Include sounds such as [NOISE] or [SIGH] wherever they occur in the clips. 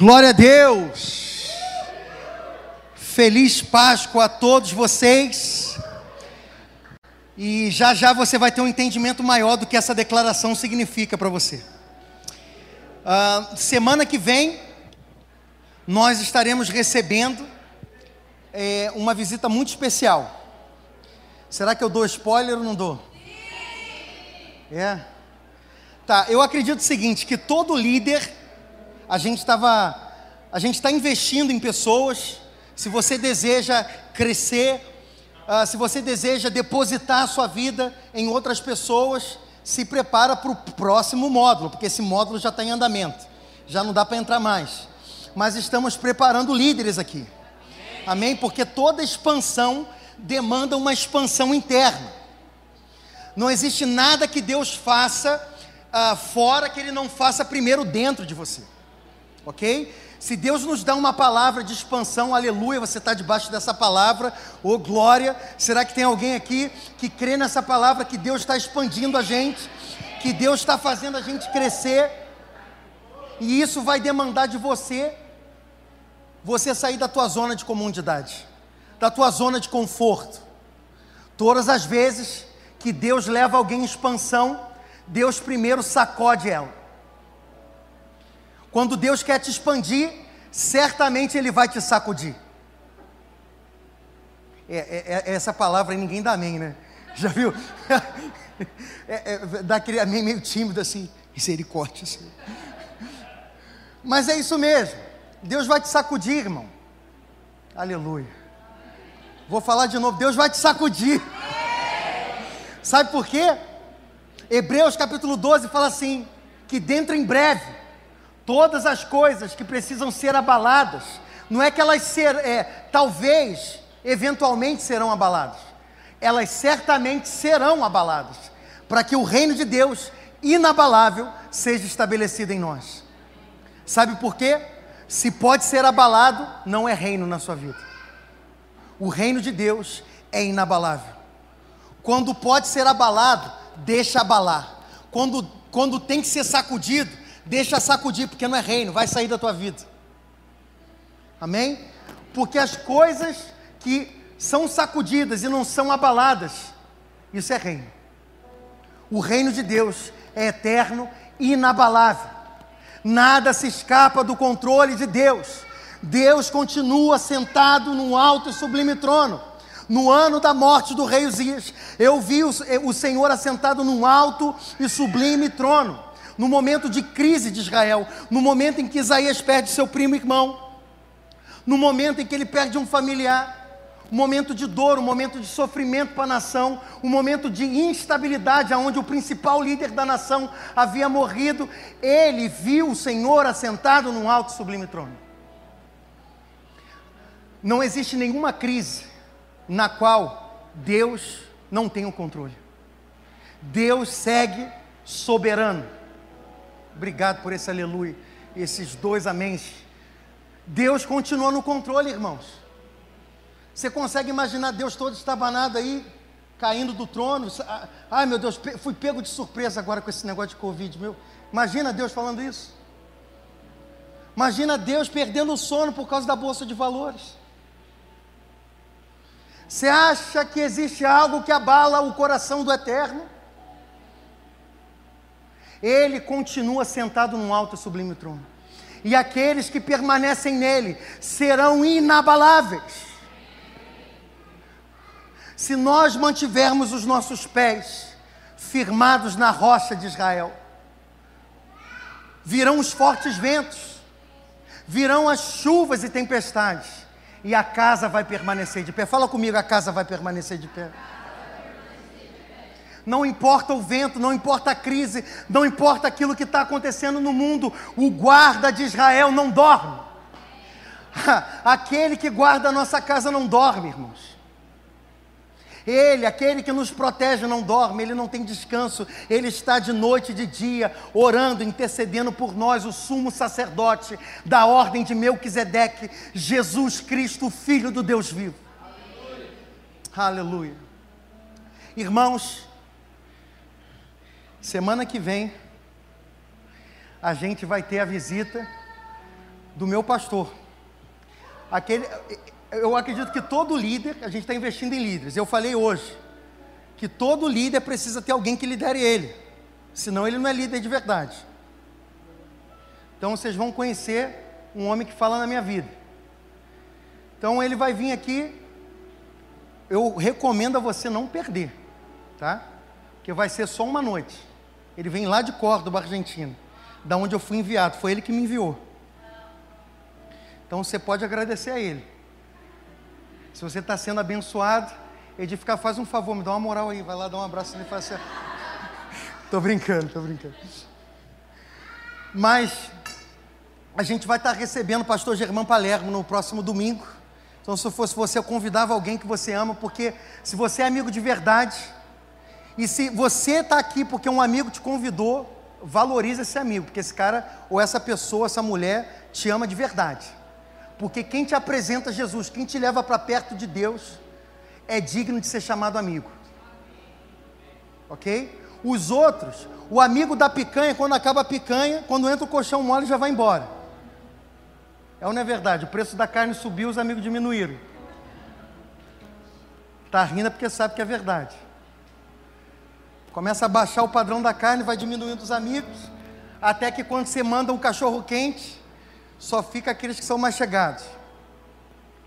Glória a Deus. Feliz Páscoa a todos vocês. E já já você vai ter um entendimento maior do que essa declaração significa para você. Uh, semana que vem, nós estaremos recebendo é, uma visita muito especial. Será que eu dou spoiler ou não dou? É. Tá, eu acredito o seguinte, que todo líder a gente estava, a gente está investindo em pessoas. Se você deseja crescer, uh, se você deseja depositar a sua vida em outras pessoas, se prepara para o próximo módulo, porque esse módulo já está em andamento, já não dá para entrar mais. Mas estamos preparando líderes aqui. Amém? Porque toda expansão demanda uma expansão interna. Não existe nada que Deus faça uh, fora que Ele não faça primeiro dentro de você ok? Se Deus nos dá uma palavra de expansão, aleluia, você está debaixo dessa palavra, ô oh, glória. Será que tem alguém aqui que crê nessa palavra que Deus está expandindo a gente, que Deus está fazendo a gente crescer? E isso vai demandar de você, você sair da tua zona de comodidade, da tua zona de conforto. Todas as vezes que Deus leva alguém em expansão, Deus primeiro sacode ela. Quando Deus quer te expandir, certamente Ele vai te sacudir. É, é, é essa palavra ninguém dá amém, né? Já viu? [LAUGHS] é, é, dá aquele amém meio tímido assim, misericórdia, assim. Mas é isso mesmo. Deus vai te sacudir, irmão. Aleluia. Vou falar de novo. Deus vai te sacudir. Sabe por quê? Hebreus capítulo 12 fala assim: que dentro em breve todas as coisas que precisam ser abaladas, não é que elas ser, é, talvez, eventualmente serão abaladas, elas certamente serão abaladas, para que o reino de Deus, inabalável, seja estabelecido em nós. Sabe por quê? Se pode ser abalado, não é reino na sua vida. O reino de Deus é inabalável. Quando pode ser abalado, deixa abalar. Quando, quando tem que ser sacudido, Deixa sacudir, porque não é reino, vai sair da tua vida. Amém? Porque as coisas que são sacudidas e não são abaladas, isso é reino. O reino de Deus é eterno e inabalável. Nada se escapa do controle de Deus. Deus continua sentado num alto e sublime trono. No ano da morte do rei Uzias, eu vi o, Senhor assentado num alto e sublime trono no momento de crise de Israel, no momento em que Isaías perde seu primo irmão, no momento em que ele perde um familiar, um momento de dor, um momento de sofrimento para a nação, um momento de instabilidade, onde o principal líder da nação havia morrido, ele viu o Senhor assentado num alto sublime trono. Não existe nenhuma crise na qual Deus não tem o controle. Deus segue soberano. Obrigado por esse aleluia, esses dois améns. Deus continua no controle, irmãos. Você consegue imaginar Deus todo estabanado aí, caindo do trono? Ah, ai meu Deus, fui pego de surpresa agora com esse negócio de Covid, meu. Imagina Deus falando isso. Imagina Deus perdendo o sono por causa da bolsa de valores. Você acha que existe algo que abala o coração do eterno? Ele continua sentado num alto e sublime trono. E aqueles que permanecem nele serão inabaláveis. Se nós mantivermos os nossos pés firmados na rocha de Israel, virão os fortes ventos, virão as chuvas e tempestades, e a casa vai permanecer de pé. Fala comigo, a casa vai permanecer de pé não importa o vento, não importa a crise, não importa aquilo que está acontecendo no mundo, o guarda de Israel não dorme. [LAUGHS] Aquele que guarda a nossa casa não dorme, irmãos. Ele, aquele que nos protege, não dorme, ele não tem descanso, ele está de noite e de dia, orando, intercedendo por nós, o sumo sacerdote da ordem de Melquisedeque, Jesus Cristo, Filho do Deus vivo. Aleluia. Aleluia. Irmãos, Semana que vem, a gente vai ter a visita do meu pastor. Aquele, eu acredito que todo líder, a gente está investindo em líderes. Eu falei hoje que todo líder precisa ter alguém que lidere ele, senão ele não é líder de verdade. Então vocês vão conhecer um homem que fala na minha vida. Então ele vai vir aqui. Eu recomendo a você não perder, tá? Porque vai ser só uma noite. Ele vem lá de Córdoba, Argentina, da onde eu fui enviado. Foi ele que me enviou. Então você pode agradecer a ele. Se você está sendo abençoado, edificar, faz um favor, me dá uma moral aí, vai lá dar um abraço nele e fala assim. [LAUGHS] tô brincando, tô brincando. Mas a gente vai estar tá recebendo o pastor Germão Palermo no próximo domingo. Então, se fosse você, eu convidava alguém que você ama, porque se você é amigo de verdade, e se você está aqui porque um amigo te convidou, valoriza esse amigo, porque esse cara ou essa pessoa, essa mulher, te ama de verdade. Porque quem te apresenta Jesus, quem te leva para perto de Deus, é digno de ser chamado amigo. Ok? Os outros, o amigo da picanha, quando acaba a picanha, quando entra o colchão mole, já vai embora. É ou não é verdade? O preço da carne subiu, os amigos diminuíram. Está rindo porque sabe que é verdade. Começa a baixar o padrão da carne, vai diminuindo os amigos, até que quando você manda um cachorro quente, só fica aqueles que são mais chegados.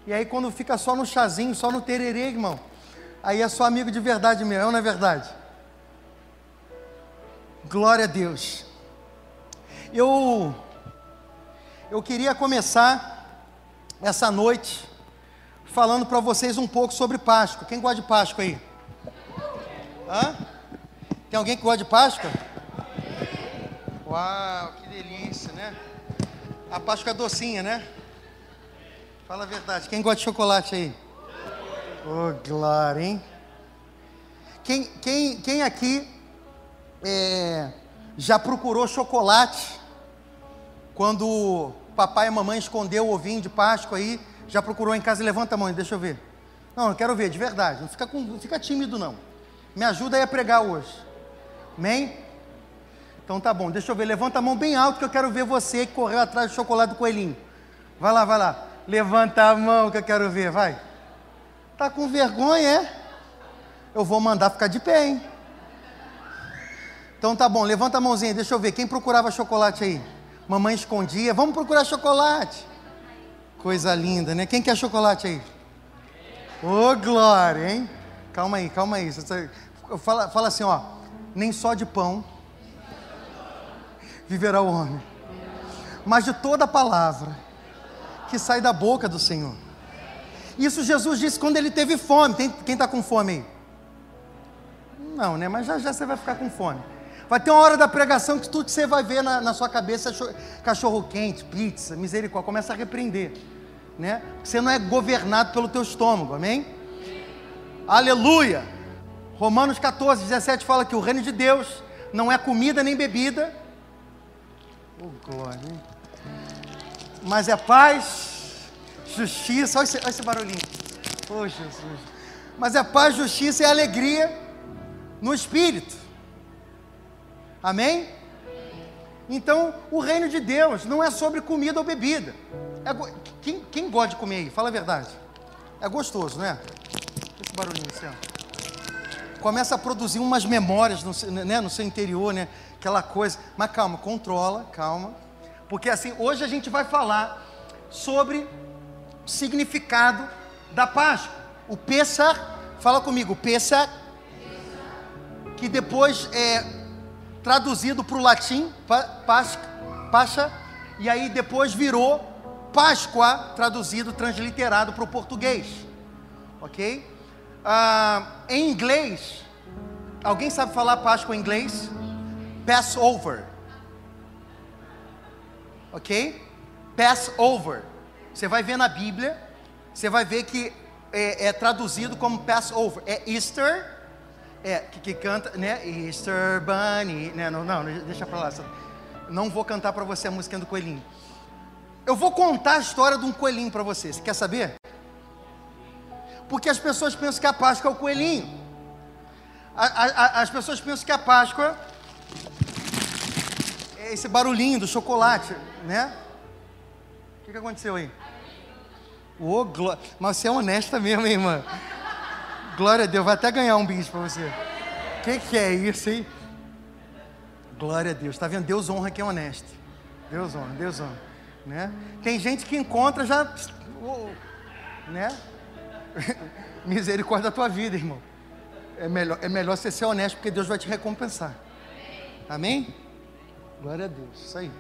E aí quando fica só no chazinho, só no tererê, irmão, aí é só amigo de verdade mesmo, não é verdade? Glória a Deus. Eu eu queria começar essa noite falando para vocês um pouco sobre Páscoa. Quem gosta de Páscoa aí? Hã? Tem alguém que gosta de Páscoa? Uau, que delícia, né? A Páscoa é docinha, né? Fala a verdade. Quem gosta de chocolate aí? Oh, glória, hein? Quem, quem, quem aqui é, já procurou chocolate quando papai e mamãe escondeu o ovinho de Páscoa aí? Já procurou em casa? Levanta a mão, deixa eu ver. Não, eu quero ver, de verdade. Não fica, com, não fica tímido, não. Me ajuda aí a pregar hoje. Amém? Então tá bom, deixa eu ver. Levanta a mão bem alto que eu quero ver você que correu atrás do chocolate do coelhinho. Vai lá, vai lá. Levanta a mão que eu quero ver, vai. Tá com vergonha, é? Eu vou mandar ficar de pé, hein? Então tá bom, levanta a mãozinha, deixa eu ver. Quem procurava chocolate aí? Mamãe escondia. Vamos procurar chocolate. Coisa linda, né? Quem quer chocolate aí? Ô, oh, glória, hein? Calma aí, calma aí. Fala, fala assim, ó. Nem só de pão viverá o homem, mas de toda palavra que sai da boca do Senhor. Isso Jesus disse quando ele teve fome. Tem, quem está com fome aí? Não, né? Mas já já você vai ficar com fome. Vai ter uma hora da pregação que tudo que você vai ver na, na sua cabeça é cachorro quente, pizza, misericórdia. Começa a repreender, né? Você não é governado pelo teu estômago, amém? Aleluia! Romanos 14, 17 fala que o reino de Deus não é comida nem bebida, Oh, glória. Hein? Mas é paz, justiça. Olha esse, olha esse barulhinho. Oh, Jesus. Mas é paz, justiça e alegria no espírito. Amém? Então, o reino de Deus não é sobre comida ou bebida. É go... quem, quem gosta de comer aí? Fala a verdade. É gostoso, não é? Esse barulhinho assim, ó. Começa a produzir umas memórias no, né, no seu interior, né? aquela coisa. Mas calma, controla, calma. Porque assim, hoje a gente vai falar sobre o significado da Páscoa. O Pesach, fala comigo, Pesach, que depois é traduzido para o latim, Páscoa, e aí depois virou Páscoa, traduzido, transliterado para o português. Ok? Ah, em inglês, alguém sabe falar Páscoa em inglês? Passover. Ok? Passover. Você vai ver na Bíblia, você vai ver que é, é traduzido como Passover. É Easter, é, que, que, canta, né? Easter Bunny. Né? Não, não, deixa pra lá. Não vou cantar para você a música do coelhinho. Eu vou contar a história de um coelhinho para você. Você quer saber? Porque as pessoas pensam que a Páscoa é o coelhinho. A, a, as pessoas pensam que a Páscoa esse barulhinho do chocolate, né? O que, que aconteceu aí? Gló... Mas você é honesta mesmo, hein, irmã? Glória a Deus, vai até ganhar um bicho para você. O que, que é isso, hein? Glória a Deus. Está vendo? Deus honra quem é honesto. Deus honra, Deus honra. Né? Tem gente que encontra já. Né? [LAUGHS] Misericórdia da tua vida, irmão. É melhor, é melhor você ser honesto, porque Deus vai te recompensar. Amém? Glória a Deus. Isso aí.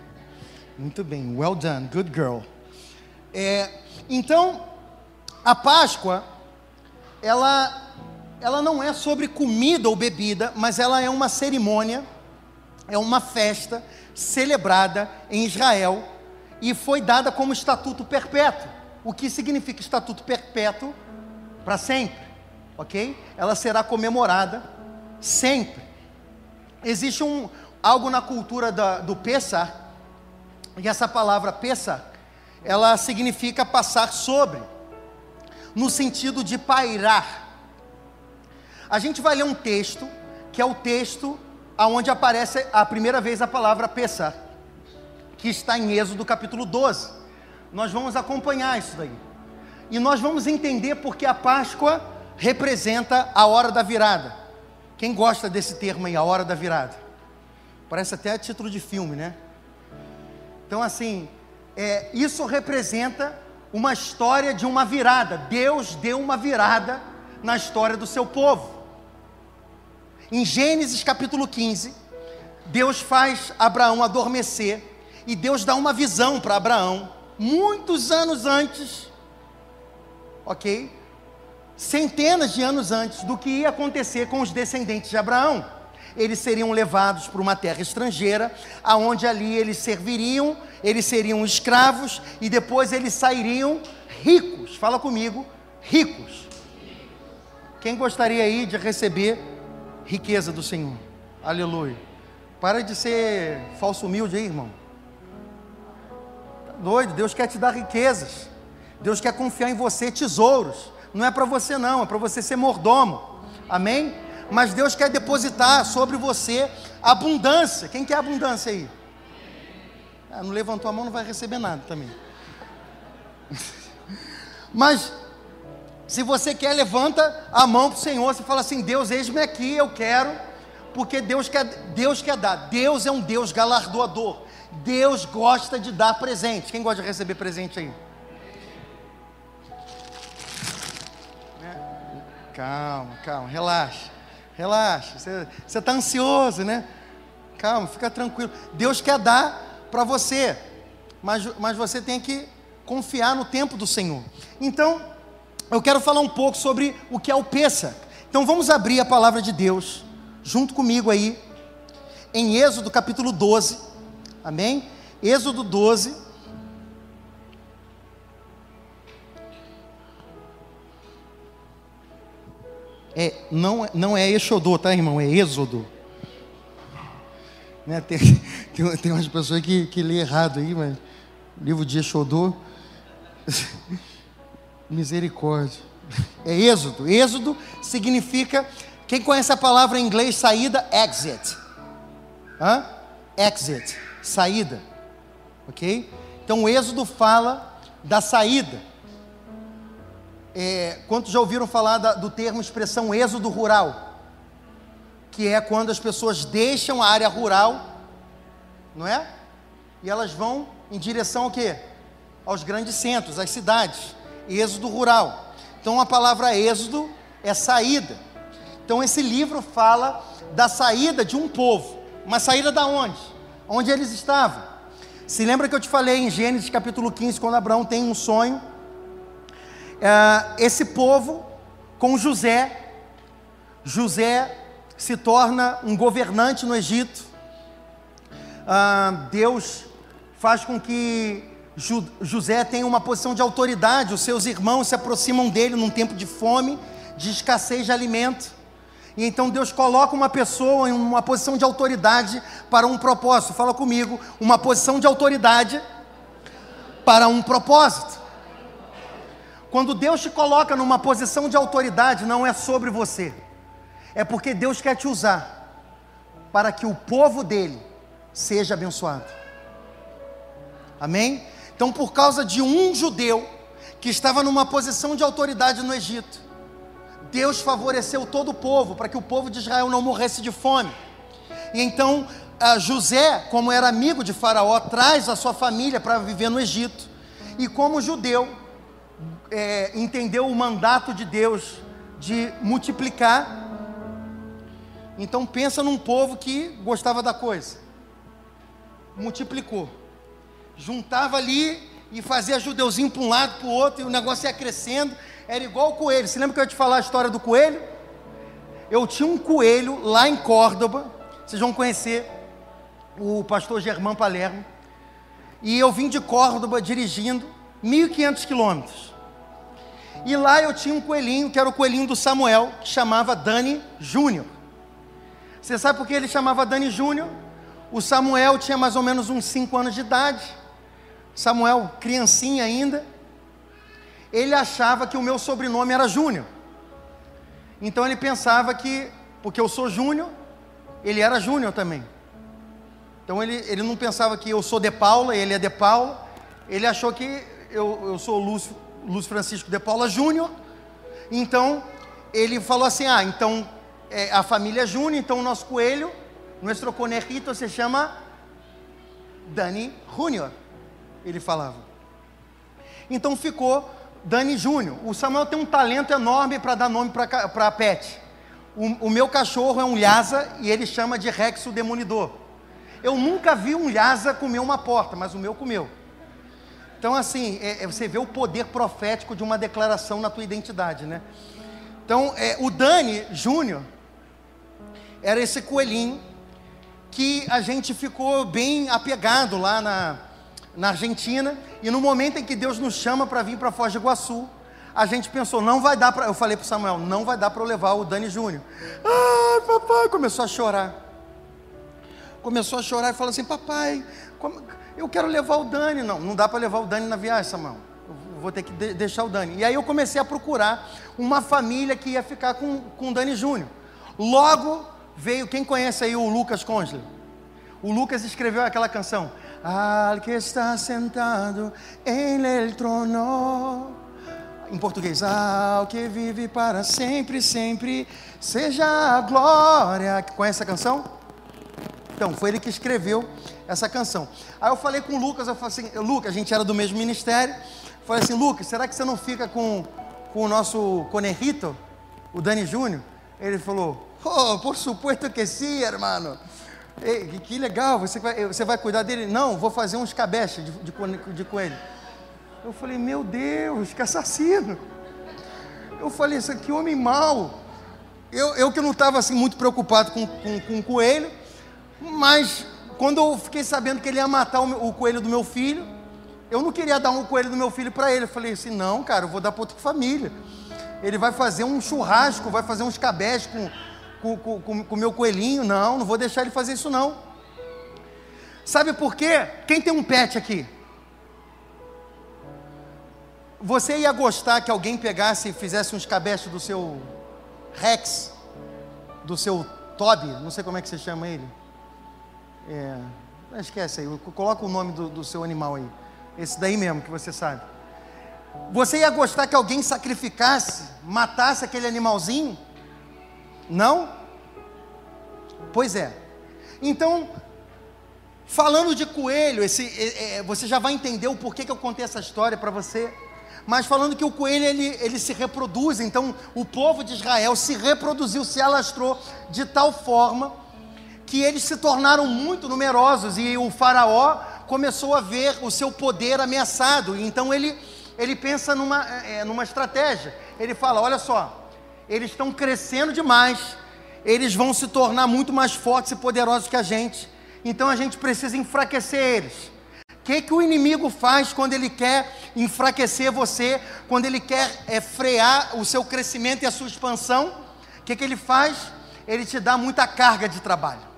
Muito bem. Well done. Good girl. É, então, a Páscoa, ela, ela não é sobre comida ou bebida, mas ela é uma cerimônia, é uma festa celebrada em Israel e foi dada como estatuto perpétuo. O que significa estatuto perpétuo? Para sempre, ok? Ela será comemorada sempre. Existe um, algo na cultura da, do Pessah, e essa palavra Pessah, ela significa passar sobre, no sentido de pairar. A gente vai ler um texto, que é o texto aonde aparece a primeira vez a palavra Pessah, que está em Êxodo capítulo 12. Nós vamos acompanhar isso daí. E nós vamos entender porque a Páscoa representa a hora da virada. Quem gosta desse termo aí, a hora da virada? Parece até título de filme, né? Então, assim, é, isso representa uma história de uma virada. Deus deu uma virada na história do seu povo. Em Gênesis capítulo 15, Deus faz Abraão adormecer e Deus dá uma visão para Abraão, muitos anos antes, ok? Centenas de anos antes do que ia acontecer com os descendentes de Abraão. Eles seriam levados para uma terra estrangeira, aonde ali eles serviriam, eles seriam escravos e depois eles sairiam ricos. Fala comigo, ricos. Quem gostaria aí de receber riqueza do Senhor? Aleluia. Para de ser falso humilde aí, irmão. Tá doido, Deus quer te dar riquezas. Deus quer confiar em você tesouros. Não é para você não, é para você ser mordomo. Amém? Mas Deus quer depositar sobre você abundância. Quem quer abundância aí? Ah, não levantou a mão, não vai receber nada também. [LAUGHS] Mas se você quer, levanta a mão para o Senhor, você fala assim: Deus, eis-me aqui, eu quero, porque Deus quer, Deus quer dar. Deus é um Deus galardoador. Deus gosta de dar presente. Quem gosta de receber presente aí? Calma, calma, relaxa, relaxa. Você está ansioso, né? Calma, fica tranquilo. Deus quer dar para você, mas, mas você tem que confiar no tempo do Senhor. Então, eu quero falar um pouco sobre o que é o Peça. Então, vamos abrir a palavra de Deus, junto comigo aí, em Êxodo capítulo 12, amém? Êxodo 12, É, não, não é Exodô, tá, irmão? É Êxodo. Né? Tem, [LAUGHS] tem, tem umas pessoas que, que lê errado aí, mas livro de Exodô. [LAUGHS] Misericórdia. É Êxodo. Êxodo significa. Quem conhece a palavra em inglês saída? Exit. Hã? Exit. Saída. Ok? Então o Êxodo fala da saída. É, quantos já ouviram falar da, do termo expressão êxodo rural? Que é quando as pessoas deixam a área rural, não é? E elas vão em direção ao quê? Aos grandes centros, às cidades. Êxodo rural. Então a palavra êxodo é saída. Então esse livro fala da saída de um povo. Uma saída da onde? Onde eles estavam. Se lembra que eu te falei em Gênesis capítulo 15, quando Abraão tem um sonho é, esse povo com José. José se torna um governante no Egito. Ah, Deus faz com que José tenha uma posição de autoridade. Os seus irmãos se aproximam dele num tempo de fome, de escassez de alimento. E então Deus coloca uma pessoa em uma posição de autoridade para um propósito. Fala comigo, uma posição de autoridade para um propósito. Quando Deus te coloca numa posição de autoridade, não é sobre você, é porque Deus quer te usar para que o povo dele seja abençoado. Amém? Então, por causa de um judeu que estava numa posição de autoridade no Egito, Deus favoreceu todo o povo para que o povo de Israel não morresse de fome. E então José, como era amigo de Faraó, traz a sua família para viver no Egito. E como judeu, é, entendeu o mandato de Deus de multiplicar. Então pensa num povo que gostava da coisa. Multiplicou. Juntava ali e fazia judeuzinho para um lado, para o outro, e o negócio ia crescendo. Era igual o coelho. Você lembra que eu ia te falar a história do coelho? Eu tinha um coelho lá em Córdoba. Vocês vão conhecer o pastor Germán Palermo. E eu vim de Córdoba dirigindo 1.500 quilômetros. E lá eu tinha um coelhinho, que era o coelhinho do Samuel, que chamava Dani Júnior. Você sabe por que ele chamava Dani Júnior? O Samuel tinha mais ou menos uns 5 anos de idade. Samuel, criancinha ainda. Ele achava que o meu sobrenome era Júnior. Então ele pensava que, porque eu sou Júnior, ele era Júnior também. Então ele, ele não pensava que eu sou de Paula, ele é de Paula. Ele achou que eu, eu sou Lúcio, Lúcio Francisco de Paula Júnior. Então ele falou assim: ah, então é, a família Júnior, então o nosso coelho, nosso conejito se chama Dani Júnior. Ele falava. Então ficou Dani Júnior. O Samuel tem um talento enorme para dar nome para pet. O, o, meu cachorro é um Lhasa e ele chama de Rex o Demolidor. Eu nunca vi um Lhasa comer uma porta, mas o meu comeu. Então, assim, é, é, você vê o poder profético de uma declaração na tua identidade, né? Então, é, o Dani Júnior era esse coelhinho que a gente ficou bem apegado lá na, na Argentina. E no momento em que Deus nos chama para vir para Foz do Iguaçu, a gente pensou, não vai dar para. Eu falei para Samuel, não vai dar para levar o Dani Júnior. Ah, papai, começou a chorar. Começou a chorar e falou assim: papai, como... eu quero levar o Dani. Não, não dá para levar o Dani na viagem, Samuel. Eu vou ter que de deixar o Dani. E aí eu comecei a procurar uma família que ia ficar com, com o Dani Júnior. Logo veio, quem conhece aí o Lucas Consley? O Lucas escreveu aquela canção. Al que está sentado em el trono em português, ao que vive para sempre, sempre, seja a glória. Conhece essa canção? Então, foi ele que escreveu essa canção. Aí eu falei com o Lucas, eu falei assim, Lucas, a gente era do mesmo ministério. Falei assim, Lucas, será que você não fica com, com o nosso conerrito, o Dani Júnior? Ele falou, oh, por supuesto que sim, hermano. Ei, que legal, você vai, você vai cuidar dele? Não, vou fazer uns cabeças de, de, de coelho. Eu falei, meu Deus, que assassino. Eu falei, isso aqui homem mau. Eu, eu que não estava assim muito preocupado com, com, com o coelho, mas quando eu fiquei sabendo que ele ia matar o, meu, o coelho do meu filho, eu não queria dar um coelho do meu filho para ele. Eu falei assim, não, cara, eu vou dar para outra família. Ele vai fazer um churrasco, vai fazer uns cabés com, com, com, com o meu coelhinho. Não, não vou deixar ele fazer isso não. Sabe por quê? Quem tem um pet aqui? Você ia gostar que alguém pegasse e fizesse uns cabeços do seu Rex, do seu Toby, não sei como é que você chama ele. É, esquece aí, coloca o nome do, do seu animal aí. Esse daí mesmo que você sabe. Você ia gostar que alguém sacrificasse, matasse aquele animalzinho? Não? Pois é. Então, falando de coelho, esse, é, você já vai entender o porquê que eu contei essa história para você mas falando que o coelho ele, ele se reproduz, então o povo de Israel se reproduziu, se alastrou de tal forma que eles se tornaram muito numerosos e o faraó começou a ver o seu poder ameaçado. Então ele, ele pensa numa, é, numa estratégia. Ele fala: olha só, eles estão crescendo demais, eles vão se tornar muito mais fortes e poderosos que a gente. Então a gente precisa enfraquecer eles. O que, que o inimigo faz quando ele quer enfraquecer você, quando ele quer é, frear o seu crescimento e a sua expansão? O que, que ele faz? Ele te dá muita carga de trabalho.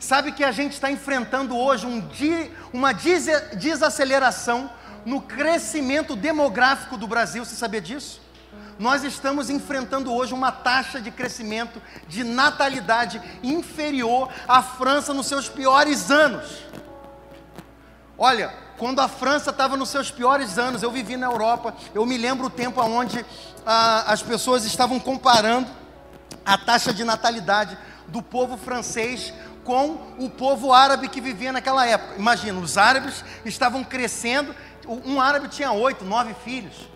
Sabe que a gente está enfrentando hoje um dia, uma desaceleração no crescimento demográfico do Brasil, você sabia disso? nós estamos enfrentando hoje uma taxa de crescimento de natalidade inferior à França nos seus piores anos. Olha, quando a França estava nos seus piores anos, eu vivi na Europa, eu me lembro o tempo onde ah, as pessoas estavam comparando a taxa de natalidade do povo francês com o povo árabe que vivia naquela época. Imagina, os árabes estavam crescendo, um árabe tinha oito, nove filhos.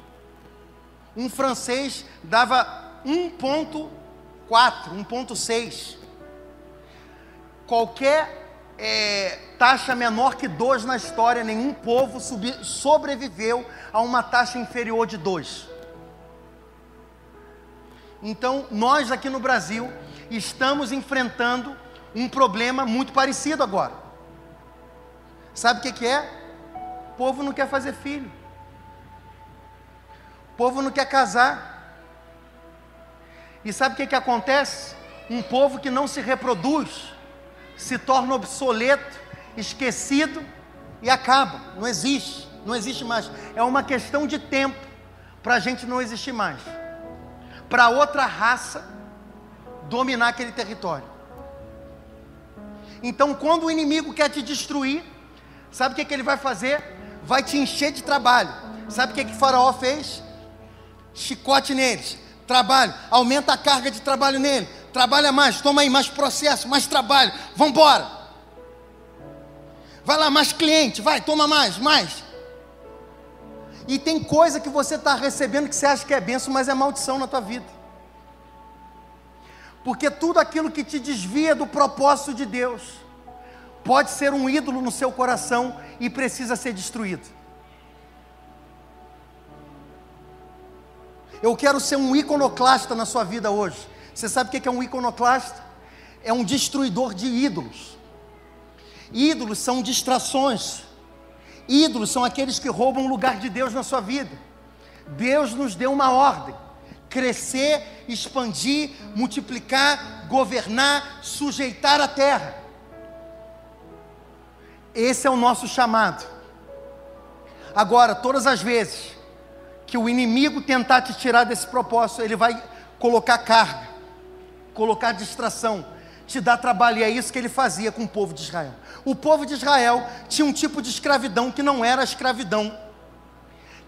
Um francês dava 1,4, 1,6. Qualquer é, taxa menor que 2 na história, nenhum povo sobreviveu a uma taxa inferior de 2. Então, nós aqui no Brasil estamos enfrentando um problema muito parecido agora. Sabe o que, que é? O povo não quer fazer filho. O povo não quer casar. E sabe o que, que acontece? Um povo que não se reproduz se torna obsoleto, esquecido e acaba. Não existe, não existe mais. É uma questão de tempo para a gente não existir mais. Para outra raça dominar aquele território. Então, quando o inimigo quer te destruir, sabe o que, que ele vai fazer? Vai te encher de trabalho. Sabe o que, que Faraó fez? Chicote neles, trabalho, aumenta a carga de trabalho nele, trabalha mais, toma aí mais processo, mais trabalho, vamos embora. Vai lá, mais cliente, vai, toma mais, mais. E tem coisa que você está recebendo que você acha que é benção, mas é maldição na tua vida. Porque tudo aquilo que te desvia do propósito de Deus pode ser um ídolo no seu coração e precisa ser destruído. Eu quero ser um iconoclasta na sua vida hoje. Você sabe o que é um iconoclasta? É um destruidor de ídolos. Ídolos são distrações. Ídolos são aqueles que roubam o lugar de Deus na sua vida. Deus nos deu uma ordem crescer, expandir, multiplicar, governar, sujeitar a terra. Esse é o nosso chamado. Agora, todas as vezes que o inimigo tentar te tirar desse propósito, ele vai colocar carga, colocar distração, te dar trabalho, e é isso que ele fazia com o povo de Israel. O povo de Israel tinha um tipo de escravidão que não era a escravidão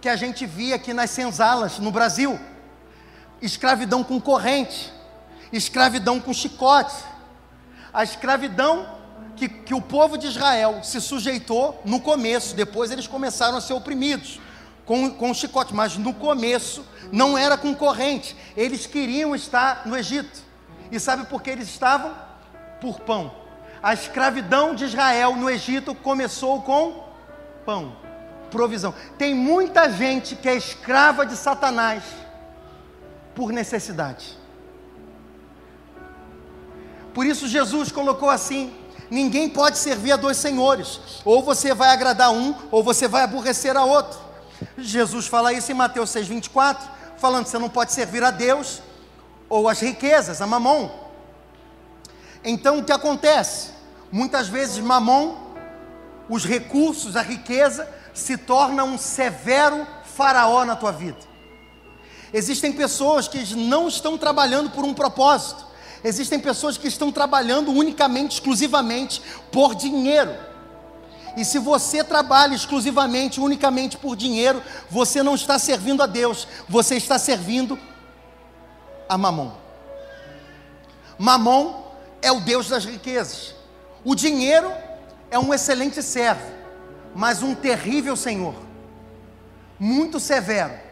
que a gente via aqui nas senzalas no Brasil escravidão com corrente, escravidão com chicote. A escravidão que, que o povo de Israel se sujeitou no começo, depois eles começaram a ser oprimidos com, com chicote, mas no começo não era com corrente, eles queriam estar no Egito. E sabe por que eles estavam? Por pão. A escravidão de Israel no Egito começou com pão, provisão. Tem muita gente que é escrava de Satanás por necessidade. Por isso Jesus colocou assim: ninguém pode servir a dois senhores, ou você vai agradar um, ou você vai aborrecer a outro. Jesus fala isso em Mateus 6,24, falando que você não pode servir a Deus ou as riquezas, a mamon. Então o que acontece? Muitas vezes mamon, os recursos, a riqueza, se torna um severo faraó na tua vida. Existem pessoas que não estão trabalhando por um propósito. Existem pessoas que estão trabalhando unicamente, exclusivamente por dinheiro. E se você trabalha exclusivamente, unicamente por dinheiro, você não está servindo a Deus, você está servindo a Mamon. Mamon é o Deus das riquezas. O dinheiro é um excelente servo, mas um terrível senhor, muito severo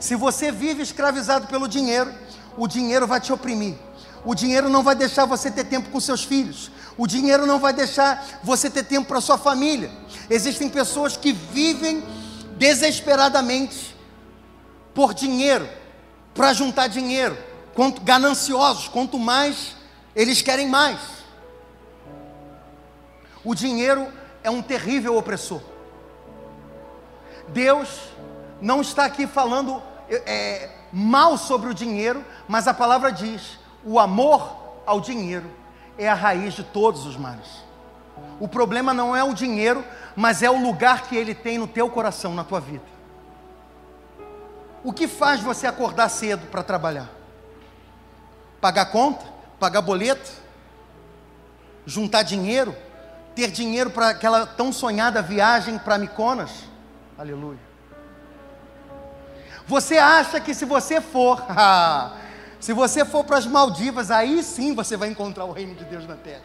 se você vive escravizado pelo dinheiro, o dinheiro vai te oprimir. O dinheiro não vai deixar você ter tempo com seus filhos. O dinheiro não vai deixar você ter tempo para sua família. Existem pessoas que vivem desesperadamente por dinheiro, para juntar dinheiro. Quanto gananciosos, quanto mais eles querem mais. O dinheiro é um terrível opressor. Deus não está aqui falando é, mal sobre o dinheiro, mas a palavra diz: o amor ao dinheiro é a raiz de todos os males. O problema não é o dinheiro, mas é o lugar que ele tem no teu coração, na tua vida. O que faz você acordar cedo para trabalhar? Pagar conta? Pagar boleto? Juntar dinheiro? ter dinheiro para aquela tão sonhada viagem para Miconas? Aleluia. Você acha que se você for, [LAUGHS] se você for para as Maldivas, aí sim você vai encontrar o reino de Deus na terra.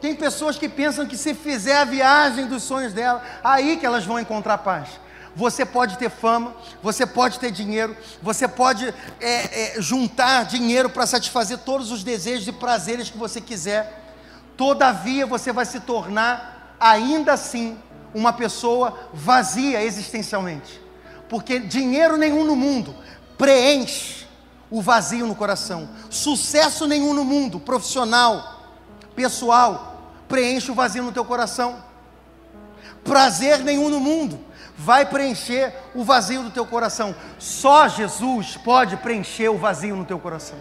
Tem pessoas que pensam que se fizer a viagem dos sonhos dela, aí que elas vão encontrar paz. Você pode ter fama, você pode ter dinheiro, você pode é, é, juntar dinheiro para satisfazer todos os desejos e prazeres que você quiser. Todavia, você vai se tornar, ainda assim, uma pessoa vazia existencialmente, porque dinheiro nenhum no mundo preenche o vazio no coração, sucesso nenhum no mundo, profissional, pessoal, preenche o vazio no teu coração, prazer nenhum no mundo vai preencher o vazio do teu coração. Só Jesus pode preencher o vazio no teu coração.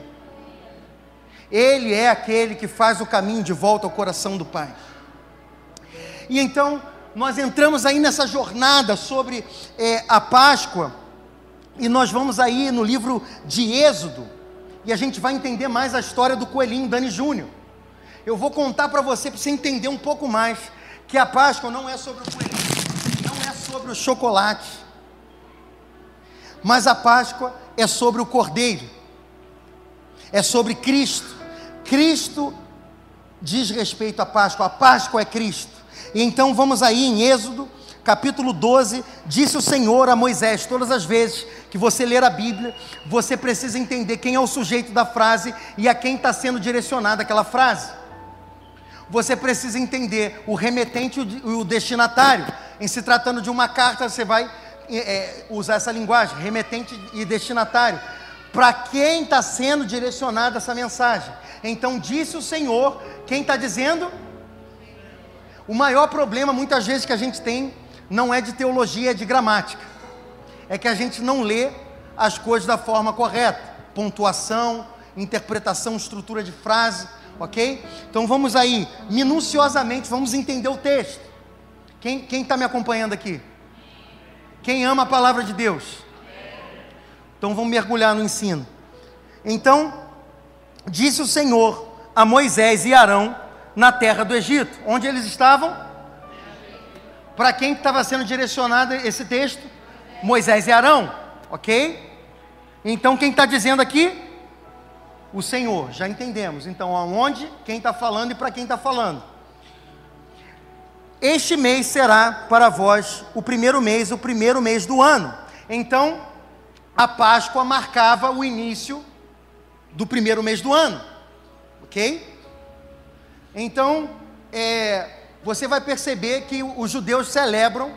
Ele é aquele que faz o caminho de volta ao coração do Pai. E então, nós entramos aí nessa jornada sobre é, a Páscoa, e nós vamos aí no livro de Êxodo, e a gente vai entender mais a história do coelhinho Dani Júnior. Eu vou contar para você, para você entender um pouco mais, que a Páscoa não é sobre o coelhinho sobre o chocolate, mas a Páscoa é sobre o Cordeiro, é sobre Cristo. Cristo diz respeito à Páscoa, a Páscoa é Cristo. E então vamos aí em Êxodo, capítulo 12, disse o Senhor a Moisés, todas as vezes que você ler a Bíblia, você precisa entender quem é o sujeito da frase e a quem está sendo direcionada aquela frase. Você precisa entender o remetente e o destinatário em se tratando de uma carta, você vai é, usar essa linguagem, remetente e destinatário. Para quem está sendo direcionada essa mensagem? Então disse o Senhor, quem está dizendo? O maior problema, muitas vezes, que a gente tem, não é de teologia, é de gramática. É que a gente não lê as coisas da forma correta. Pontuação, interpretação, estrutura de frase, ok? Então vamos aí, minuciosamente, vamos entender o texto. Quem está me acompanhando aqui? Quem ama a palavra de Deus? Então vamos mergulhar no ensino. Então, disse o Senhor a Moisés e Arão na terra do Egito. Onde eles estavam? Para quem estava sendo direcionado esse texto? Moisés e Arão, ok? Então quem está dizendo aqui? O Senhor, já entendemos. Então aonde, quem está falando e para quem está falando. Este mês será para vós o primeiro mês, o primeiro mês do ano. Então, a Páscoa marcava o início do primeiro mês do ano, ok? Então, é, você vai perceber que os judeus celebram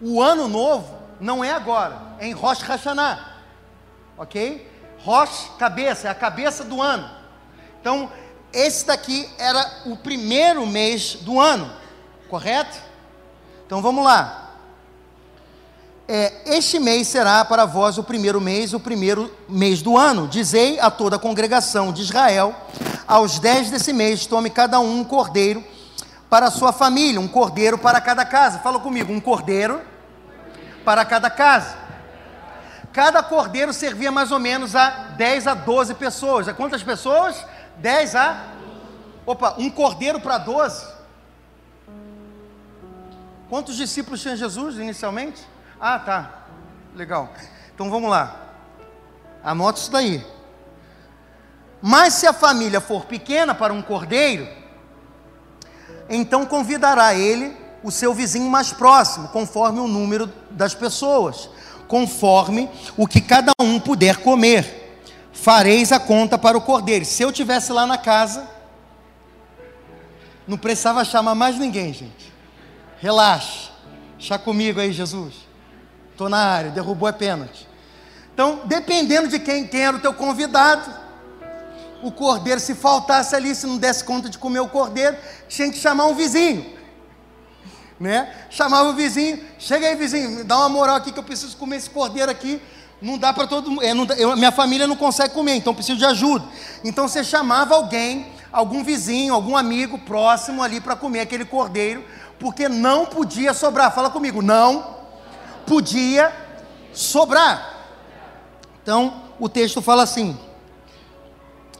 o ano novo, não é agora, é em Rosh Hashanah, ok? Rosh, cabeça, é a cabeça do ano. Então, esse daqui era o primeiro mês do ano. Correto? Então vamos lá. É, este mês será para vós o primeiro mês, o primeiro mês do ano. Dizei a toda a congregação de Israel: aos dez desse mês, tome cada um um cordeiro para a sua família, um cordeiro para cada casa. Fala comigo, um cordeiro para cada casa. Cada cordeiro servia mais ou menos a 10 a 12 pessoas. A quantas pessoas? 10 a. Opa, um cordeiro para 12. Quantos discípulos tinha Jesus inicialmente? Ah, tá. Legal. Então vamos lá. Anota isso daí. Mas se a família for pequena para um cordeiro, então convidará ele o seu vizinho mais próximo, conforme o número das pessoas, conforme o que cada um puder comer. Fareis a conta para o cordeiro. Se eu tivesse lá na casa, não precisava chamar mais ninguém, gente. Relaxa. Chá comigo aí, Jesus. Estou na área, derrubou é pênalti. Então, dependendo de quem, quem era o teu convidado, o cordeiro, se faltasse ali, se não desse conta de comer o cordeiro, tinha que chamar um vizinho. Né? Chamava o vizinho, chega aí vizinho, me dá uma moral aqui que eu preciso comer esse cordeiro aqui. Não dá para todo mundo, é, minha família não consegue comer, então preciso de ajuda. Então você chamava alguém, algum vizinho, algum amigo próximo ali para comer aquele cordeiro, porque não podia sobrar. Fala comigo, não podia sobrar. Então, o texto fala assim: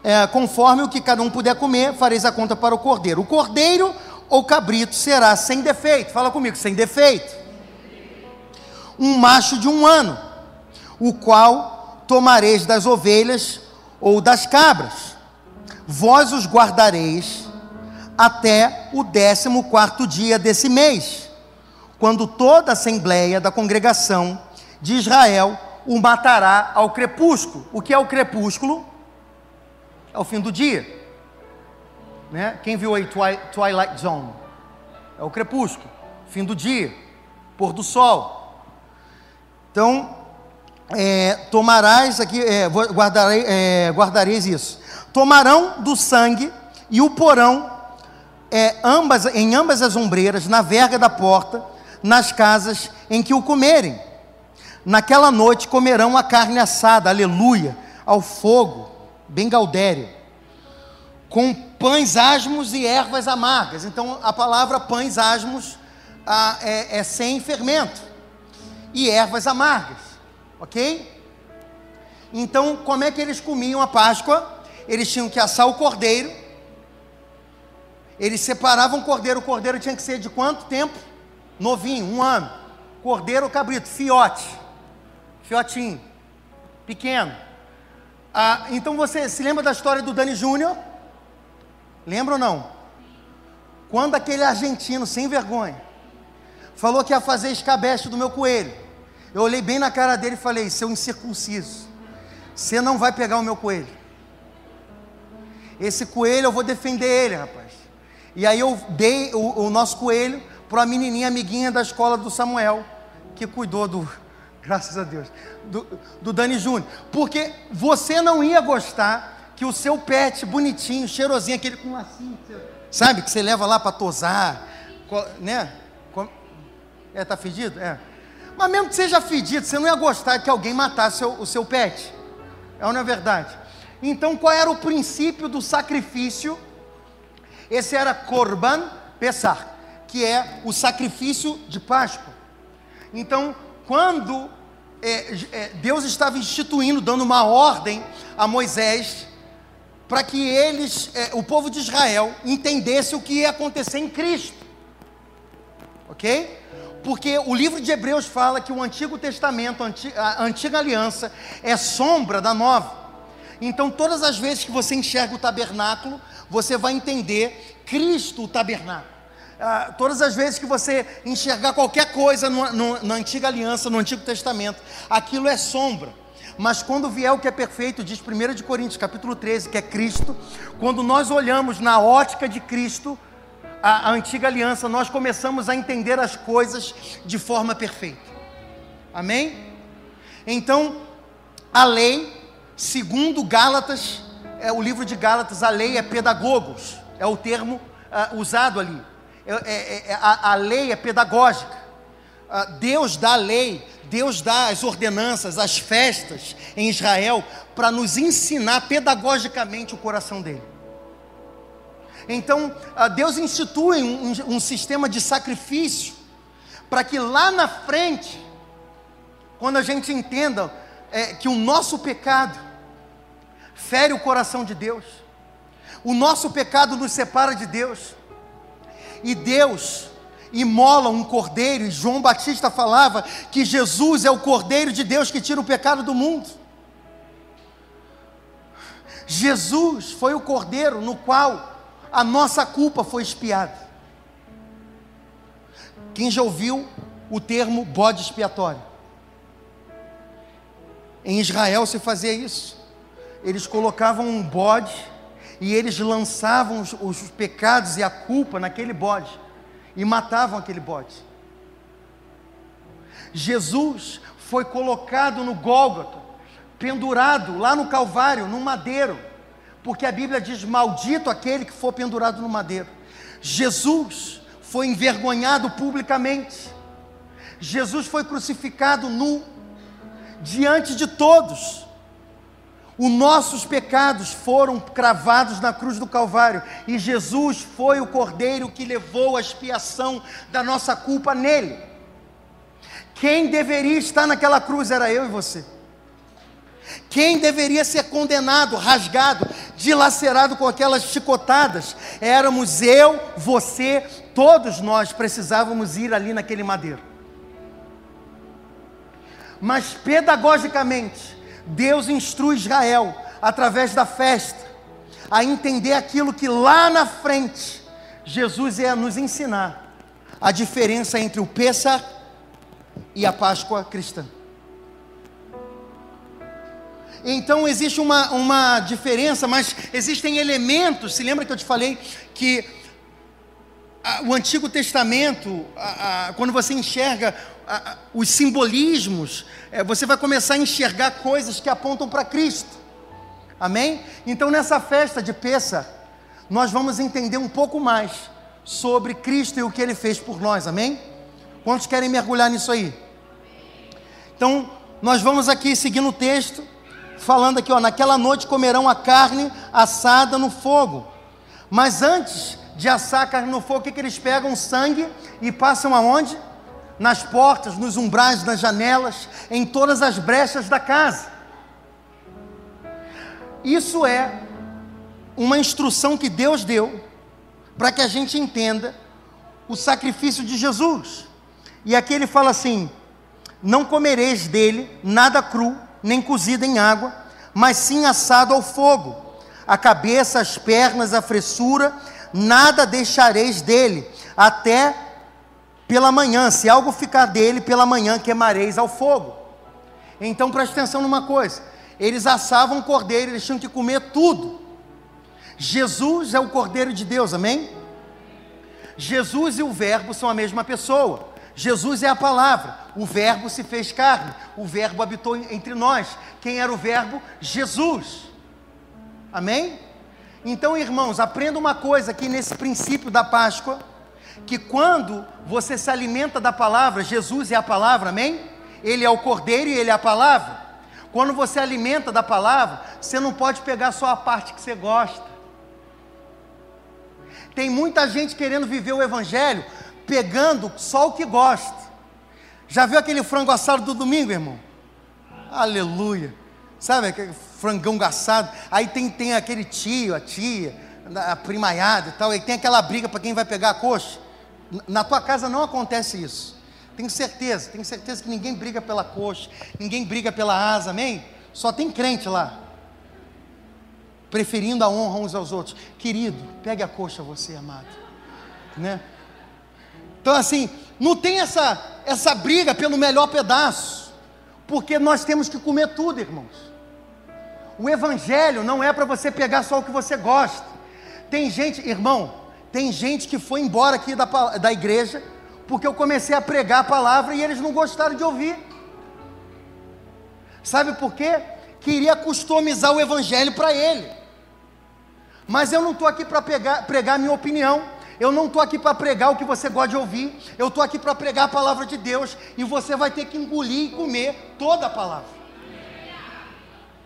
é, conforme o que cada um puder comer, fareis a conta para o cordeiro. O cordeiro ou cabrito será sem defeito. Fala comigo, sem defeito. Um macho de um ano, o qual tomareis das ovelhas ou das cabras. Vós os guardareis até o décimo quarto dia desse mês, quando toda a assembleia da congregação de Israel o matará ao crepúsculo. O que é o crepúsculo? É o fim do dia. Né? Quem viu aí Twilight Zone? É o crepúsculo, fim do dia, pôr do sol. Então, é, tomarás aqui, é, guardarei, é, guardareis isso. Tomarão do sangue e o porão é, ambas, em ambas as ombreiras, na verga da porta, nas casas em que o comerem. Naquela noite comerão a carne assada, aleluia, ao fogo, bem gaudério, com pães asmos e ervas amargas. Então a palavra pães asmos ah, é, é sem fermento e ervas amargas, ok? Então como é que eles comiam a Páscoa? Eles tinham que assar o cordeiro, eles separavam o cordeiro, o cordeiro tinha que ser de quanto tempo? Novinho, um ano. Cordeiro ou cabrito? Fiote. Fiotinho. Pequeno. Ah, então você se lembra da história do Dani Júnior? Lembra ou não? Quando aquele argentino sem vergonha falou que ia fazer escabeche do meu coelho, eu olhei bem na cara dele e falei: seu incircunciso, você não vai pegar o meu coelho. Esse coelho eu vou defender ele, rapaz. E aí eu dei o, o nosso coelho para uma menininha amiguinha da escola do Samuel, que cuidou do, [LAUGHS] graças a Deus, do, do Dani Júnior. Porque você não ia gostar que o seu pet bonitinho, cheirosinho, aquele com lacinho, sabe, que você leva lá para tosar, né? É, tá fedido? É. Mas mesmo que seja fedido, você não ia gostar que alguém matasse o, o seu pet. É ou não é verdade? Então, qual era o princípio do sacrifício? Esse era Korban Pesach, que é o sacrifício de Páscoa. Então, quando é, é, Deus estava instituindo, dando uma ordem a Moisés, para que eles, é, o povo de Israel, entendesse o que ia acontecer em Cristo. Ok? Porque o livro de Hebreus fala que o Antigo Testamento, a antiga aliança, é sombra da nova. Então, todas as vezes que você enxerga o tabernáculo, você vai entender Cristo, o tabernáculo. Ah, todas as vezes que você enxergar qualquer coisa no, no, na antiga aliança, no Antigo Testamento, aquilo é sombra. Mas quando vier o que é perfeito, diz 1 de Coríntios, capítulo 13, que é Cristo, quando nós olhamos na ótica de Cristo, a, a antiga aliança, nós começamos a entender as coisas de forma perfeita. Amém? Então, a lei, segundo Gálatas, é o livro de Gálatas, a lei é pedagogos, é o termo uh, usado ali. É, é, é, a, a lei é pedagógica. Uh, Deus dá a lei Deus dá as ordenanças, as festas em Israel para nos ensinar pedagogicamente o coração dele. Então, Deus institui um, um, um sistema de sacrifício para que lá na frente, quando a gente entenda é, que o nosso pecado fere o coração de Deus, o nosso pecado nos separa de Deus, e Deus imola um cordeiro, e João Batista falava que Jesus é o cordeiro de Deus que tira o pecado do mundo. Jesus foi o cordeiro no qual a nossa culpa foi expiada. Quem já ouviu o termo bode expiatório? Em Israel se fazia isso. Eles colocavam um bode e eles lançavam os, os pecados e a culpa naquele bode e matavam aquele bode. Jesus foi colocado no Gólgota, pendurado lá no Calvário, no madeiro, porque a Bíblia diz: Maldito aquele que for pendurado no madeiro. Jesus foi envergonhado publicamente. Jesus foi crucificado nu, diante de todos. Os nossos pecados foram cravados na cruz do Calvário e Jesus foi o cordeiro que levou a expiação da nossa culpa nele. Quem deveria estar naquela cruz era eu e você. Quem deveria ser condenado, rasgado, dilacerado com aquelas chicotadas. Éramos eu, você, todos nós precisávamos ir ali naquele madeiro. Mas pedagogicamente, Deus instrui Israel, através da festa, a entender aquilo que lá na frente Jesus ia nos ensinar: a diferença entre o Pêssar e a Páscoa cristã. Então existe uma, uma diferença, mas existem elementos. Se lembra que eu te falei que o Antigo Testamento, a, a, quando você enxerga os simbolismos, é, você vai começar a enxergar coisas que apontam para Cristo. Amém? Então nessa festa de Pêssar, nós vamos entender um pouco mais sobre Cristo e o que Ele fez por nós. Amém? Quantos querem mergulhar nisso aí? Então, nós vamos aqui seguindo o texto falando aqui, ó, naquela noite comerão a carne assada no fogo. Mas antes de assar a carne no fogo, o que, que eles pegam? Sangue e passam aonde? Nas portas, nos umbrais, nas janelas, em todas as brechas da casa. Isso é uma instrução que Deus deu para que a gente entenda o sacrifício de Jesus. E aqui ele fala assim: Não comereis dele nada cru, nem cozido em água, mas sim assado ao fogo. A cabeça, as pernas, a fressura, nada deixareis dele, até pela manhã. Se algo ficar dele, pela manhã queimareis ao fogo. Então preste atenção numa coisa: eles assavam cordeiro, eles tinham que comer tudo. Jesus é o cordeiro de Deus, amém? Jesus e o Verbo são a mesma pessoa. Jesus é a palavra, o Verbo se fez carne, o Verbo habitou entre nós. Quem era o Verbo? Jesus. Amém? Então, irmãos, aprenda uma coisa aqui nesse princípio da Páscoa: que quando você se alimenta da palavra, Jesus é a palavra, amém? Ele é o cordeiro e ele é a palavra. Quando você alimenta da palavra, você não pode pegar só a parte que você gosta. Tem muita gente querendo viver o Evangelho pegando só o que gosta. Já viu aquele frango assado do domingo, irmão? Aleluia. Sabe aquele frangão assado? Aí tem, tem aquele tio, a tia, a primaiada e tal, e tem aquela briga para quem vai pegar a coxa. Na tua casa não acontece isso. Tenho certeza, tenho certeza que ninguém briga pela coxa, ninguém briga pela asa, amém? Só tem crente lá. Preferindo a honra uns aos outros. Querido, pegue a coxa você, amado. Né? Então, assim, não tem essa, essa briga pelo melhor pedaço, porque nós temos que comer tudo, irmãos. O Evangelho não é para você pegar só o que você gosta. Tem gente, irmão, tem gente que foi embora aqui da, da igreja, porque eu comecei a pregar a palavra e eles não gostaram de ouvir. Sabe por quê? Queria customizar o Evangelho para ele. Mas eu não estou aqui para pregar a minha opinião. Eu não estou aqui para pregar o que você gosta de ouvir, eu estou aqui para pregar a palavra de Deus e você vai ter que engolir e comer toda a palavra.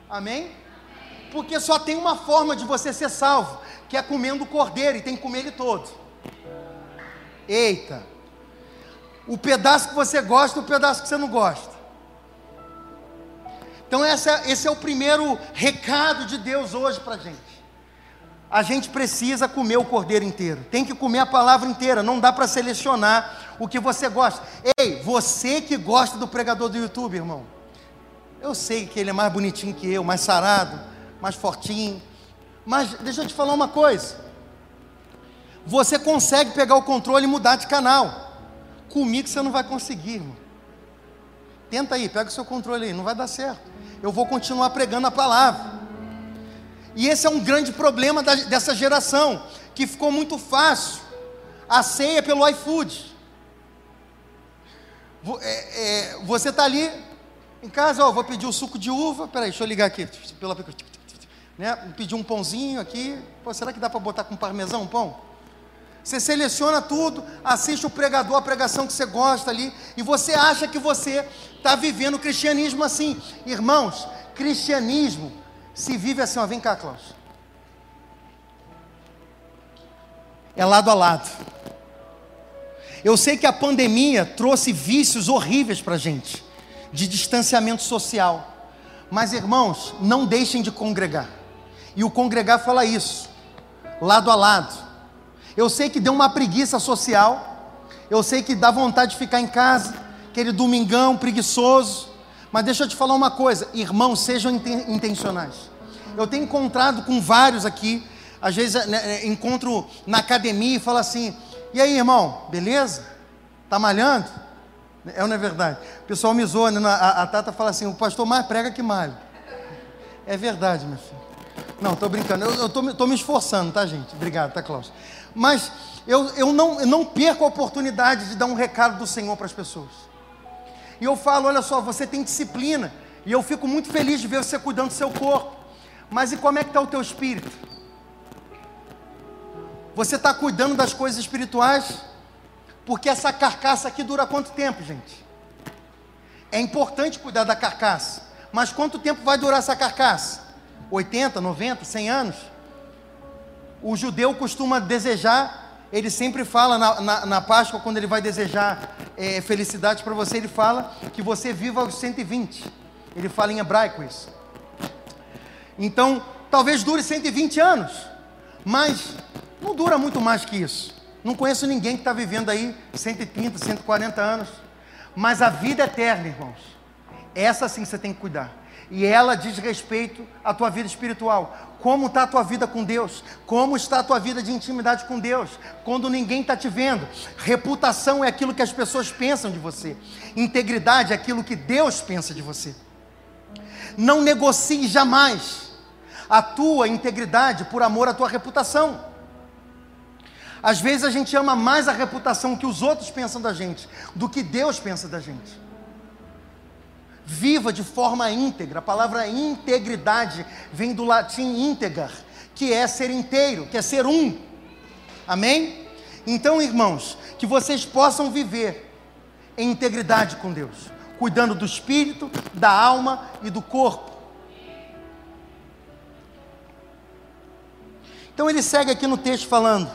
Amém? Porque só tem uma forma de você ser salvo, que é comendo o cordeiro e tem que comer ele todo. Eita! O pedaço que você gosta o pedaço que você não gosta. Então, essa, esse é o primeiro recado de Deus hoje para a gente a gente precisa comer o cordeiro inteiro. Tem que comer a palavra inteira. Não dá para selecionar o que você gosta. Ei, você que gosta do pregador do YouTube, irmão. Eu sei que ele é mais bonitinho que eu, mais sarado, mais fortinho. Mas deixa eu te falar uma coisa. Você consegue pegar o controle e mudar de canal. Comigo você não vai conseguir, irmão. Tenta aí, pega o seu controle aí, não vai dar certo. Eu vou continuar pregando a palavra. E esse é um grande problema da, dessa geração, que ficou muito fácil. A ceia pelo iFood. É, é, você está ali em casa, ó, vou pedir o suco de uva. Peraí, deixa eu ligar aqui. Pela, né? Pedir um pãozinho aqui. Pô, será que dá para botar com parmesão um pão? Você seleciona tudo, assiste o pregador, a pregação que você gosta ali, e você acha que você está vivendo o cristianismo assim. Irmãos, cristianismo se vive assim, ó, vem cá, Klaus. É lado a lado. Eu sei que a pandemia trouxe vícios horríveis para a gente, de distanciamento social. Mas, irmãos, não deixem de congregar. E o congregar fala isso, lado a lado. Eu sei que deu uma preguiça social, eu sei que dá vontade de ficar em casa, aquele domingão preguiçoso, mas deixa eu te falar uma coisa, irmãos, sejam intencionais. Eu tenho encontrado com vários aqui, às vezes né, encontro na academia e falo assim: e aí, irmão, beleza? Tá malhando? É ou não é verdade? O pessoal me zoa, né? a, a Tata fala assim: o pastor mais prega que malha. É verdade, meu filho. Não, estou brincando. Eu estou me esforçando, tá, gente? Obrigado, tá, Cláudio? Mas eu, eu, não, eu não perco a oportunidade de dar um recado do Senhor para as pessoas. E eu falo: olha só, você tem disciplina. E eu fico muito feliz de ver você cuidando do seu corpo. Mas e como é que está o teu espírito? Você está cuidando das coisas espirituais? Porque essa carcaça aqui dura quanto tempo, gente? É importante cuidar da carcaça. Mas quanto tempo vai durar essa carcaça? 80, 90, 100 anos? O judeu costuma desejar, ele sempre fala na, na, na Páscoa, quando ele vai desejar é, felicidade para você, ele fala que você viva aos 120. Ele fala em hebraico isso. Então, talvez dure 120 anos, mas não dura muito mais que isso. Não conheço ninguém que está vivendo aí 130, 140 anos. Mas a vida eterna, irmãos, essa sim você tem que cuidar. E ela diz respeito à tua vida espiritual. Como está a tua vida com Deus? Como está a tua vida de intimidade com Deus? Quando ninguém está te vendo. Reputação é aquilo que as pessoas pensam de você. Integridade é aquilo que Deus pensa de você. Não negocie jamais a tua integridade por amor à tua reputação. Às vezes a gente ama mais a reputação que os outros pensam da gente do que Deus pensa da gente. Viva de forma íntegra. A palavra integridade vem do latim íntegar, que é ser inteiro, que é ser um. Amém? Então, irmãos, que vocês possam viver em integridade com Deus, cuidando do espírito, da alma e do corpo. Então ele segue aqui no texto falando: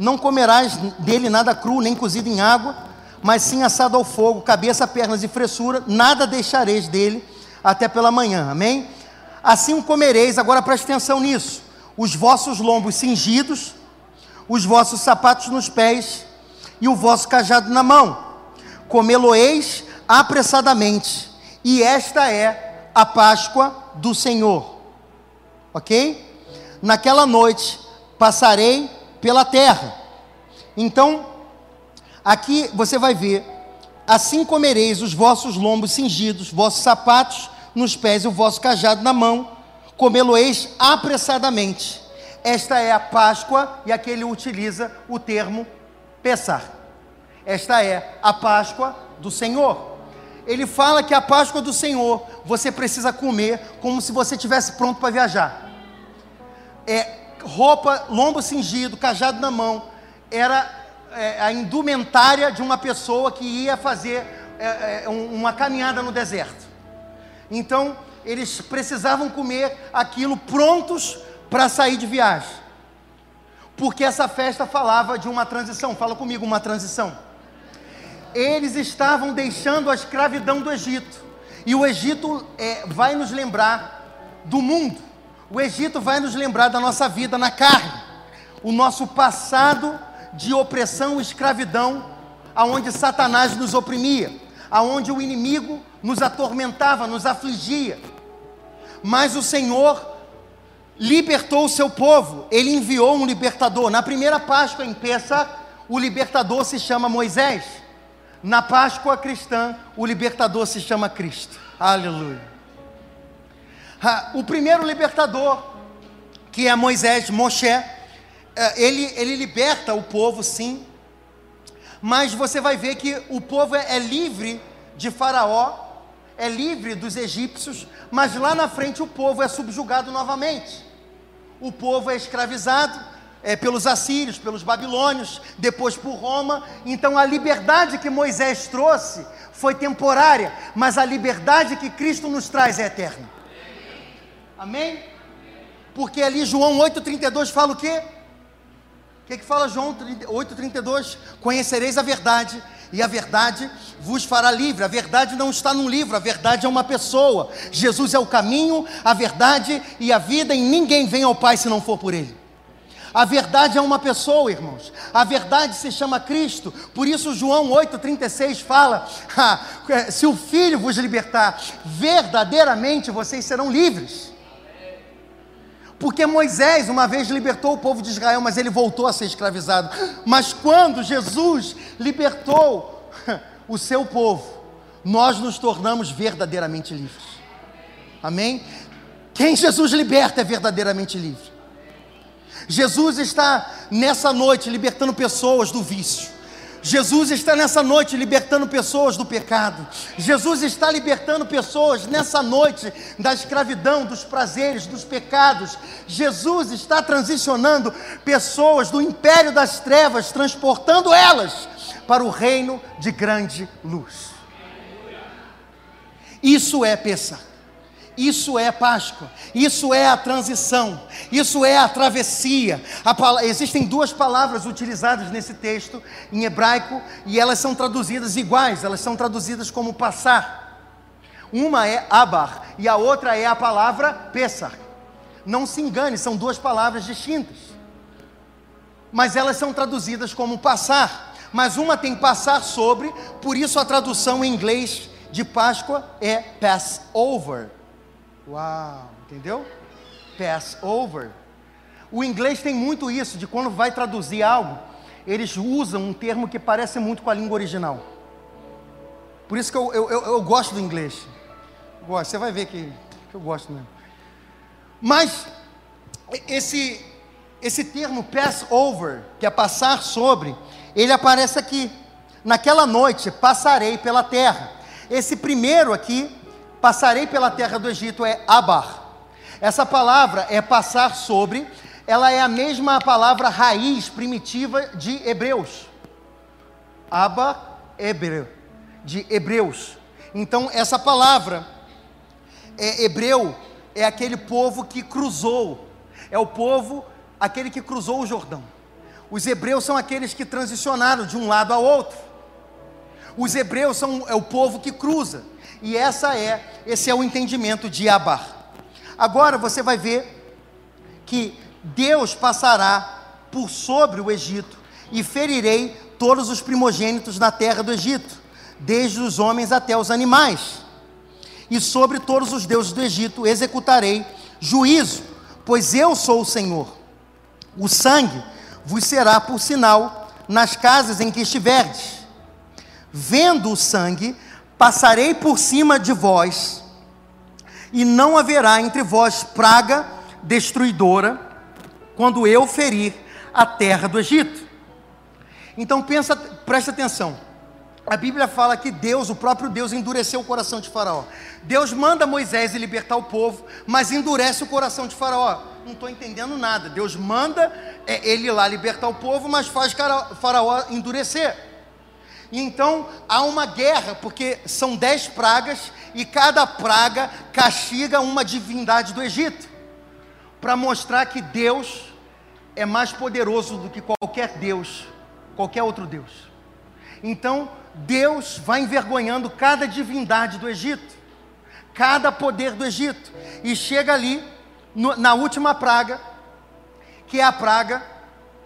não comerás dele nada cru, nem cozido em água, mas sim assado ao fogo, cabeça, pernas e fressura, nada deixareis dele até pela manhã. Amém? Assim comereis, agora preste atenção nisso: os vossos lombos cingidos, os vossos sapatos nos pés e o vosso cajado na mão. Comê-lo-eis apressadamente, e esta é a Páscoa do Senhor. Ok? Naquela noite passarei pela terra. Então, aqui você vai ver: assim comereis os vossos lombos cingidos, vossos sapatos nos pés e o vosso cajado na mão, comê-lo-eis apressadamente. Esta é a Páscoa, e aqui ele utiliza o termo pesar. Esta é a Páscoa do Senhor. Ele fala que a Páscoa do Senhor você precisa comer como se você estivesse pronto para viajar. É roupa, lombo cingido, cajado na mão, era é, a indumentária de uma pessoa que ia fazer é, é, uma caminhada no deserto. Então, eles precisavam comer aquilo prontos para sair de viagem. Porque essa festa falava de uma transição. Fala comigo, uma transição. Eles estavam deixando a escravidão do Egito. E o Egito é, vai nos lembrar do mundo. O Egito vai nos lembrar da nossa vida na carne, o nosso passado de opressão e escravidão, aonde Satanás nos oprimia, aonde o inimigo nos atormentava, nos afligia. Mas o Senhor libertou o seu povo, ele enviou um libertador. Na primeira Páscoa em Peça, o libertador se chama Moisés. Na Páscoa cristã, o libertador se chama Cristo. Aleluia. O primeiro libertador, que é Moisés, Moshe, ele, ele liberta o povo, sim, mas você vai ver que o povo é, é livre de Faraó, é livre dos egípcios, mas lá na frente o povo é subjugado novamente. O povo é escravizado é, pelos assírios, pelos babilônios, depois por Roma. Então a liberdade que Moisés trouxe foi temporária, mas a liberdade que Cristo nos traz é eterna. Amém? Porque ali João 8,32 fala o quê? O que, que fala João 8,32? Conhecereis a verdade, e a verdade vos fará livre. A verdade não está num livro, a verdade é uma pessoa. Jesus é o caminho, a verdade e a vida, e ninguém vem ao Pai se não for por Ele. A verdade é uma pessoa, irmãos. A verdade se chama Cristo. Por isso, João 8,36 fala: ah, se o Filho vos libertar, verdadeiramente vocês serão livres. Porque Moisés uma vez libertou o povo de Israel, mas ele voltou a ser escravizado. Mas quando Jesus libertou [LAUGHS] o seu povo, nós nos tornamos verdadeiramente livres. Amém? Quem Jesus liberta é verdadeiramente livre. Jesus está nessa noite libertando pessoas do vício. Jesus está nessa noite libertando pessoas do pecado. Jesus está libertando pessoas nessa noite da escravidão, dos prazeres, dos pecados. Jesus está transicionando pessoas do império das trevas, transportando elas para o reino de grande luz. Isso é Pessah. Isso é Páscoa, isso é a transição, isso é a travessia. A, existem duas palavras utilizadas nesse texto em hebraico e elas são traduzidas iguais, elas são traduzidas como passar. Uma é abar e a outra é a palavra pesar. Não se engane, são duas palavras distintas. Mas elas são traduzidas como passar. Mas uma tem passar sobre, por isso a tradução em inglês de Páscoa é pass over Uau, entendeu? Passover. O inglês tem muito isso, de quando vai traduzir algo, eles usam um termo que parece muito com a língua original. Por isso que eu, eu, eu, eu gosto do inglês. Gosto, você vai ver que, que eu gosto mesmo. Mas esse, esse termo Passover, que é passar sobre, ele aparece aqui. Naquela noite passarei pela terra. Esse primeiro aqui Passarei pela terra do Egito é abar. Essa palavra é passar sobre, ela é a mesma palavra raiz primitiva de Hebreus. Aba, hebreu, de Hebreus. Então, essa palavra é hebreu, é aquele povo que cruzou, é o povo, aquele que cruzou o Jordão. Os hebreus são aqueles que transicionaram de um lado ao outro. Os hebreus são é o povo que cruza. E essa é, esse é o entendimento de Abar. Agora você vai ver que Deus passará por sobre o Egito e ferirei todos os primogênitos da terra do Egito, desde os homens até os animais. E sobre todos os deuses do Egito executarei juízo, pois eu sou o Senhor. O sangue vos será por sinal nas casas em que estiverdes. Vendo o sangue, Passarei por cima de vós, e não haverá entre vós praga destruidora, quando eu ferir a terra do Egito. Então pensa, presta atenção. A Bíblia fala que Deus, o próprio Deus, endureceu o coração de Faraó. Deus manda Moisés libertar o povo, mas endurece o coração de Faraó. Não estou entendendo nada. Deus manda é, ele lá libertar o povo, mas faz Faraó endurecer. E então há uma guerra, porque são dez pragas e cada praga castiga uma divindade do Egito, para mostrar que Deus é mais poderoso do que qualquer Deus, qualquer outro Deus. Então Deus vai envergonhando cada divindade do Egito, cada poder do Egito, e chega ali no, na última praga, que é a praga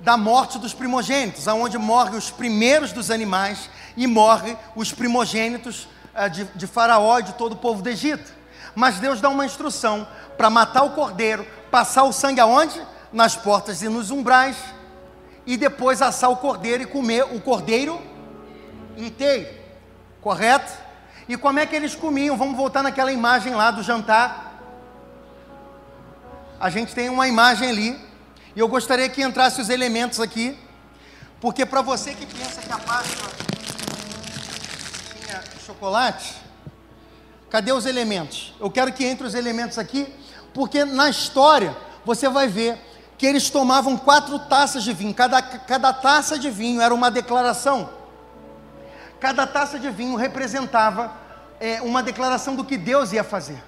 da morte dos primogênitos, aonde morrem os primeiros dos animais e morrem os primogênitos uh, de, de Faraó e de todo o povo do Egito. Mas Deus dá uma instrução para matar o cordeiro, passar o sangue aonde? Nas portas e nos umbrais, e depois assar o cordeiro e comer o cordeiro inteiro, correto? E como é que eles comiam? Vamos voltar naquela imagem lá do jantar. A gente tem uma imagem ali e eu gostaria que entrasse os elementos aqui, porque para você que pensa que a Páscoa tinha chocolate, cadê os elementos? Eu quero que entre os elementos aqui, porque na história você vai ver que eles tomavam quatro taças de vinho, cada, cada taça de vinho era uma declaração. Cada taça de vinho representava é, uma declaração do que Deus ia fazer,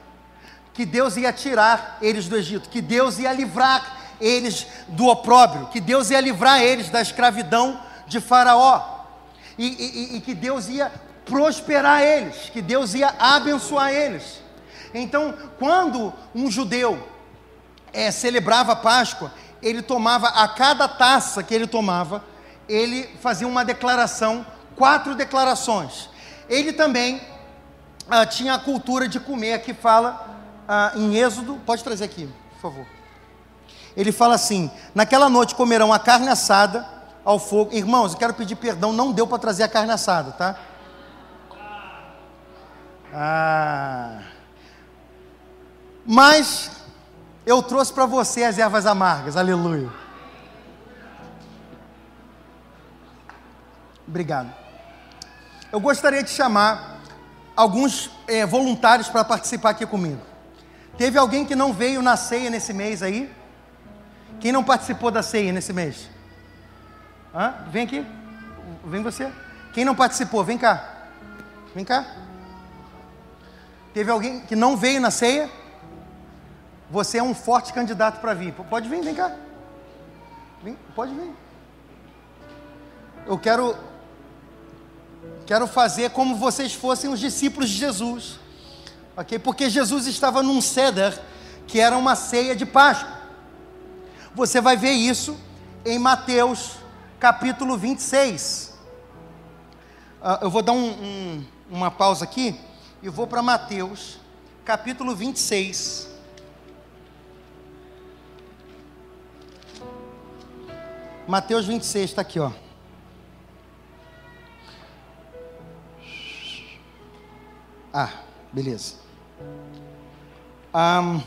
que Deus ia tirar eles do Egito, que Deus ia livrar eles do opróbrio, que Deus ia livrar eles da escravidão de Faraó. e, e, e que Deus ia prosperar eles, que Deus ia abençoar eles. Então, quando um judeu é, celebrava a Páscoa, ele tomava a cada taça que ele tomava, ele fazia uma declaração, quatro declarações. Ele também ah, tinha a cultura de comer, que fala ah, em Êxodo, pode trazer aqui, por favor. Ele fala assim: naquela noite comerão a carne assada ao fogo. Irmãos, eu quero pedir perdão, não deu para trazer a carne assada, tá? Ah. Mas eu trouxe para você as ervas amargas, aleluia. Obrigado. Eu gostaria de chamar alguns é, voluntários para participar aqui comigo. Teve alguém que não veio na ceia nesse mês aí? Quem não participou da ceia nesse mês? Hã? Vem aqui. Vem você. Quem não participou? Vem cá. Vem cá. Teve alguém que não veio na ceia? Você é um forte candidato para vir. Pode vir, vem cá. Vem, pode vir. Eu quero quero fazer como vocês fossem os discípulos de Jesus. OK? Porque Jesus estava num ceder que era uma ceia de Páscoa. Você vai ver isso em Mateus capítulo 26. Uh, eu vou dar um, um, uma pausa aqui e vou para Mateus capítulo 26. Mateus 26 está aqui, ó. Ah, beleza. Um,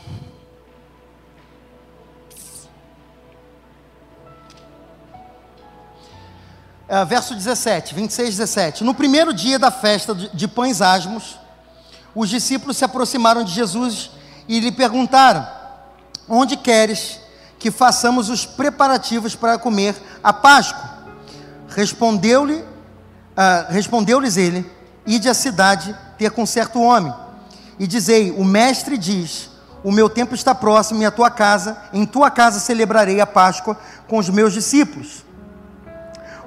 uh, verso 17, 26, 17. No primeiro dia da festa de, pães asmos, os discípulos se aproximaram de Jesus e lhe perguntaram: Onde queres que façamos os preparativos para comer a Páscoa? Respondeu-lhe, uh, respondeu-lhes ele: Ide à cidade ter com certo homem, e dizei: O mestre diz: O meu tempo está próximo e a tua casa, em tua casa celebrarei a Páscoa com os meus discípulos.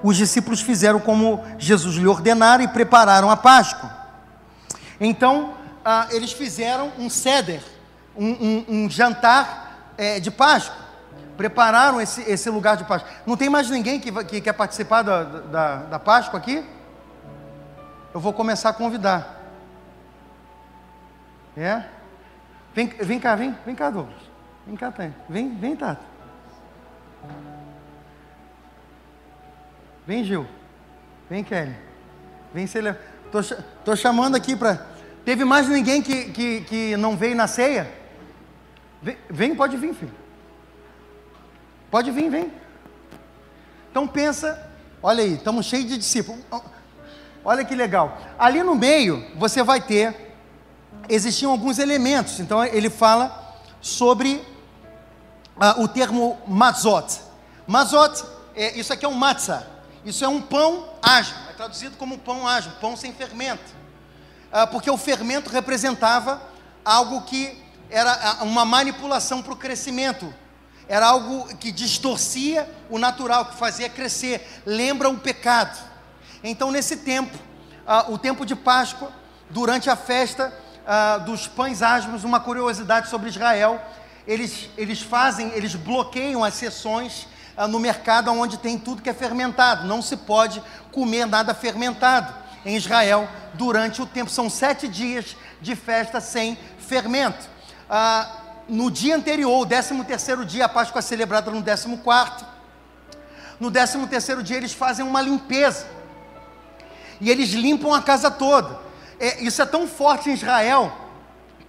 Os discípulos fizeram como Jesus lhe ordenara e prepararam a Páscoa. Então, ah, eles fizeram um ceder, um, um, um jantar é, de Páscoa. Prepararam esse, esse lugar de Páscoa. Não tem mais ninguém que, que quer participar da, da, da Páscoa aqui? Eu vou começar a convidar. É? Vem, vem cá, vem, vem cá, Douglas. Vem cá. Vem, vem, Tato. Vem, Gil. Vem, Kelly. Vem, Celia. Tô, tô chamando aqui para. Teve mais ninguém que, que, que não veio na ceia? Vem, pode vir, filho. Pode vir, vem. Então pensa, olha aí, estamos cheios de discípulos. Olha que legal. Ali no meio você vai ter existiam alguns elementos. Então ele fala sobre uh, o termo mazot. Mazot, é, isso aqui é um matzah. Isso é um pão ágil. É traduzido como pão ágil, pão sem fermento. Uh, porque o fermento representava algo que era ah, uma manipulação para o crescimento. Era algo que distorcia o natural, que fazia crescer. Lembra o pecado. Então, nesse tempo, uh, o tempo de Páscoa, durante a festa, ah, dos pães asmos, uma curiosidade sobre Israel. Eles, eles fazem, eles bloqueiam as sessões ah, no mercado onde tem tudo que é fermentado. Não se pode comer nada fermentado em Israel durante o tempo. São sete dias de festa sem fermento. Ah, no dia anterior, o décimo terceiro dia, a Páscoa é celebrada no décimo quarto. No décimo terceiro dia eles fazem uma limpeza. E eles limpam a casa toda é, isso é tão forte em Israel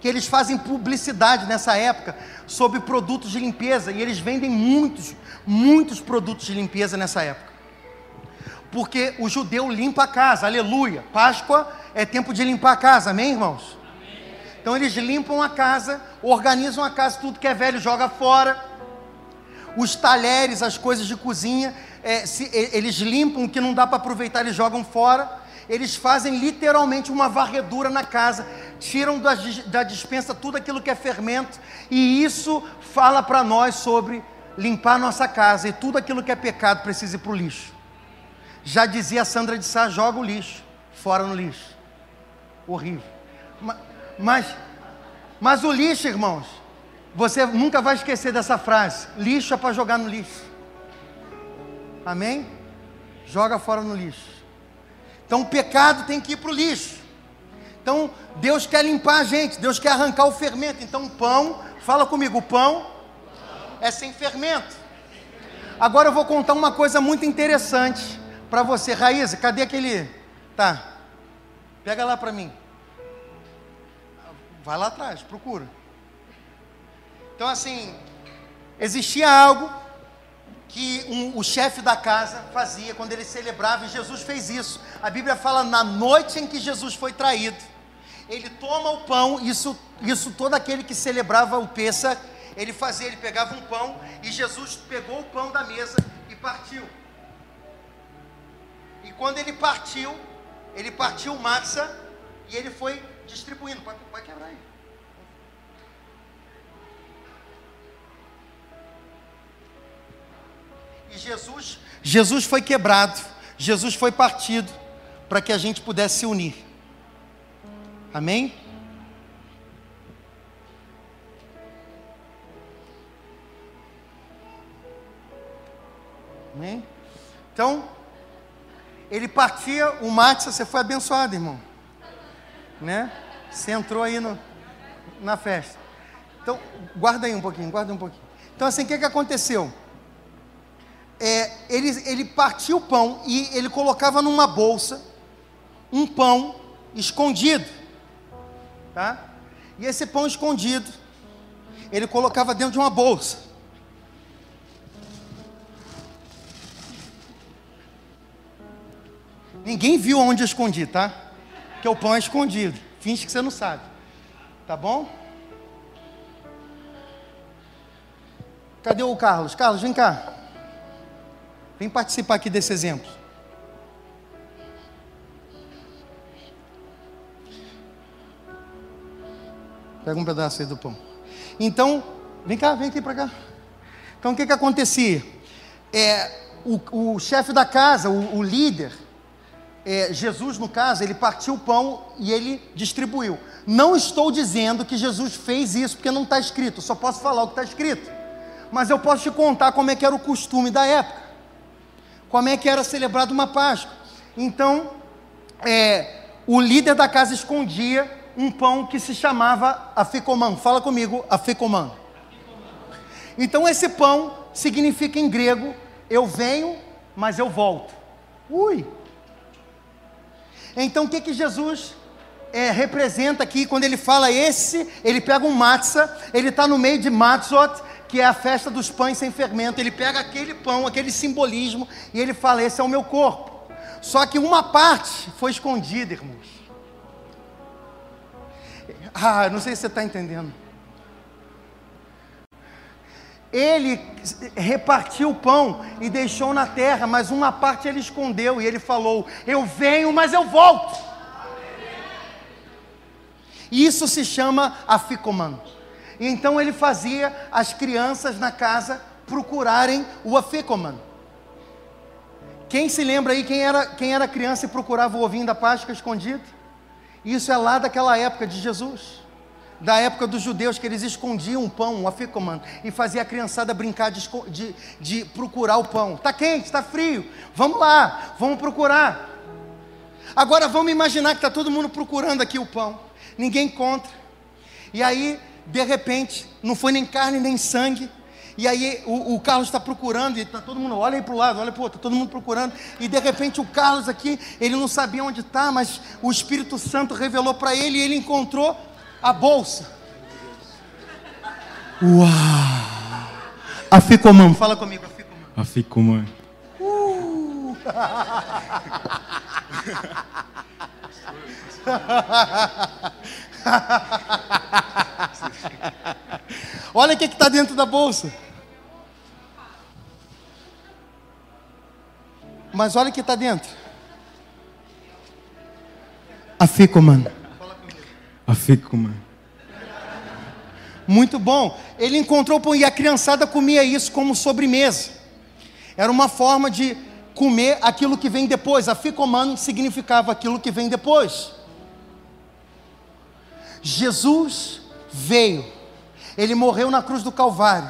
que eles fazem publicidade nessa época sobre produtos de limpeza e eles vendem muitos, muitos produtos de limpeza nessa época. Porque o judeu limpa a casa, aleluia. Páscoa é tempo de limpar a casa, amém, irmãos? Amém. Então eles limpam a casa, organizam a casa, tudo que é velho joga fora. Os talheres, as coisas de cozinha, é, se, eles limpam o que não dá para aproveitar, eles jogam fora eles fazem literalmente uma varredura na casa, tiram da, da dispensa tudo aquilo que é fermento, e isso fala para nós sobre limpar nossa casa, e tudo aquilo que é pecado precisa ir para o lixo. Já dizia a Sandra de Sá, joga o lixo fora no lixo. Horrível. Mas, mas o lixo, irmãos, você nunca vai esquecer dessa frase: lixo é para jogar no lixo. Amém? Joga fora no lixo. Então o pecado tem que ir para o lixo. Então Deus quer limpar a gente, Deus quer arrancar o fermento. Então o pão, fala comigo, o pão é sem fermento. Agora eu vou contar uma coisa muito interessante para você. Raíza, cadê aquele. Tá. Pega lá para mim. Vai lá atrás, procura. Então, assim, existia algo que um, o chefe da casa fazia quando ele celebrava, e Jesus fez isso. A Bíblia fala na noite em que Jesus foi traído, ele toma o pão, isso, isso todo aquele que celebrava o peça, ele fazia, ele pegava um pão, e Jesus pegou o pão da mesa e partiu. E quando ele partiu, ele partiu massa e ele foi distribuindo. Vai, vai quebrar aí. E Jesus, Jesus foi quebrado, Jesus foi partido para que a gente pudesse se unir. Amém? Amém? Então, ele partia o mate, você foi abençoado, irmão. Né? Você entrou aí no, na festa. Então, guarda aí um pouquinho, guarda um pouquinho. Então, assim, o que, que aconteceu? É, ele, ele partia o pão e ele colocava numa bolsa um pão escondido. Tá? E esse pão escondido, ele colocava dentro de uma bolsa. Ninguém viu onde eu escondi, tá? Que o pão é escondido. Finge que você não sabe. Tá bom? Cadê o Carlos? Carlos, vem cá. Vem participar aqui desse exemplo. Pega um pedaço aí do pão. Então, vem cá, vem aqui para cá. Então, o que que acontecia? É, o, o chefe da casa, o, o líder, é, Jesus, no caso, ele partiu o pão e ele distribuiu. Não estou dizendo que Jesus fez isso porque não está escrito, só posso falar o que está escrito. Mas eu posso te contar como é que era o costume da época, como é que era celebrado uma Páscoa. Então, é, o líder da casa escondia um pão que se chamava afikoman. Fala comigo, afikoman. Então, esse pão significa em grego: eu venho, mas eu volto. Ui! Então o que, que Jesus é, representa aqui quando ele fala esse? Ele pega um matzah, ele está no meio de matzot, que é a festa dos pães sem fermento. Ele pega aquele pão, aquele simbolismo, e ele fala: Esse é o meu corpo. Só que uma parte foi escondida, irmãos. Ah, não sei se você está entendendo ele repartiu o pão e deixou na terra, mas uma parte ele escondeu e ele falou: Eu venho, mas eu volto. Isso se chama aficoman. Então ele fazia as crianças na casa procurarem o aficoman. Quem se lembra aí quem era, quem era criança e procurava o ovinho da Páscoa escondido? Isso é lá daquela época de Jesus da época dos judeus, que eles escondiam o pão, um afikoman, e fazia a criançada brincar de, de, de procurar o pão. Está quente, está frio, vamos lá, vamos procurar. Agora vamos imaginar que está todo mundo procurando aqui o pão, ninguém encontra. E aí, de repente, não foi nem carne nem sangue, e aí o, o Carlos está procurando, e está todo mundo, olha aí para o lado, olha para o outro, está todo mundo procurando. E de repente o Carlos aqui, ele não sabia onde está, mas o Espírito Santo revelou para ele e ele encontrou a bolsa. Uau! A Ficomã, fala comigo, a Ficomã. A Ficomã. Uh. [LAUGHS] [LAUGHS] Olha o que está dentro da bolsa. Mas olha o que está dentro. A Ficomã. Afikoman. Muito bom. Ele encontrou pão e a criançada comia isso como sobremesa. Era uma forma de comer aquilo que vem depois. A ficomano significava aquilo que vem depois. Jesus veio, ele morreu na cruz do Calvário,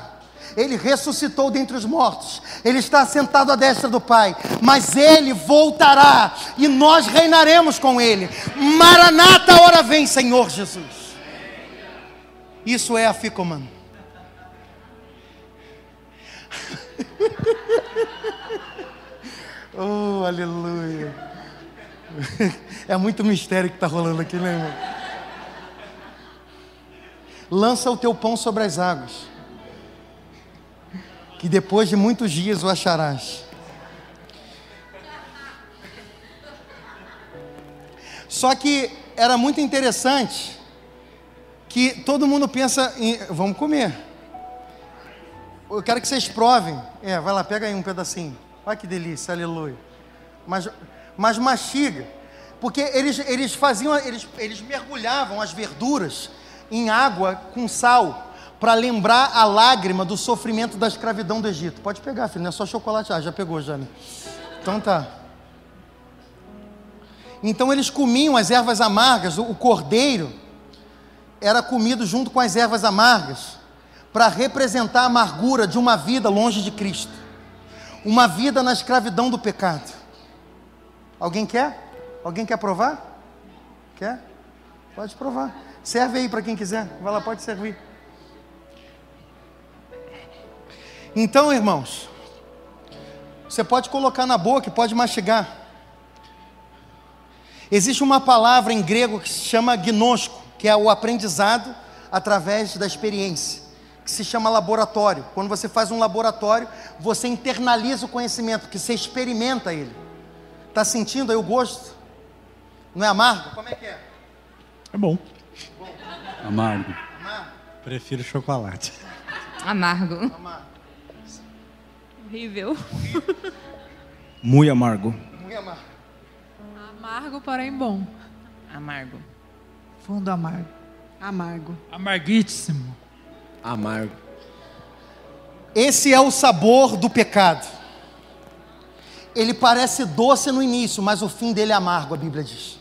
ele ressuscitou dentre os mortos, ele está sentado à destra do Pai, mas ele voltará e nós reinaremos com ele. Maranata, hora vem, Senhor Jesus. Isso é a ficomano. [LAUGHS] oh, aleluia. [LAUGHS] É muito mistério que está rolando aqui, né, irmão? Lança o teu pão sobre as águas, que depois de muitos dias o acharás. Só que era muito interessante que todo mundo pensa em. Vamos comer. Eu quero que vocês provem. É, vai lá, pega aí um pedacinho. Olha que delícia, aleluia. Mas, mas mastiga. Porque eles, eles faziam, eles, eles mergulhavam as verduras em água com sal para lembrar a lágrima do sofrimento da escravidão do Egito. Pode pegar, filho, não é só chocolate. Ah, já pegou, já? Então tá. Então eles comiam as ervas amargas, o cordeiro era comido junto com as ervas amargas, para representar a amargura de uma vida longe de Cristo, uma vida na escravidão do pecado. Alguém quer? Alguém quer provar? Quer? Pode provar. Serve aí para quem quiser. Vai lá, pode servir. Então, irmãos, você pode colocar na boca, pode mastigar. Existe uma palavra em grego que se chama gnosco que é o aprendizado através da experiência, que se chama laboratório. Quando você faz um laboratório, você internaliza o conhecimento, que você experimenta ele. Está sentindo aí o gosto? Não é amargo? Como é que é? É bom. Amargo. Amargo. Prefiro chocolate. Amargo. Amargo. Horrível. Muito amargo. Muito amargo. Amargo, porém bom. Amargo. Fundo amargo. Amargo. Amarguíssimo. Amargo. Esse é o sabor do pecado. Ele parece doce no início, mas o fim dele é amargo, a Bíblia diz.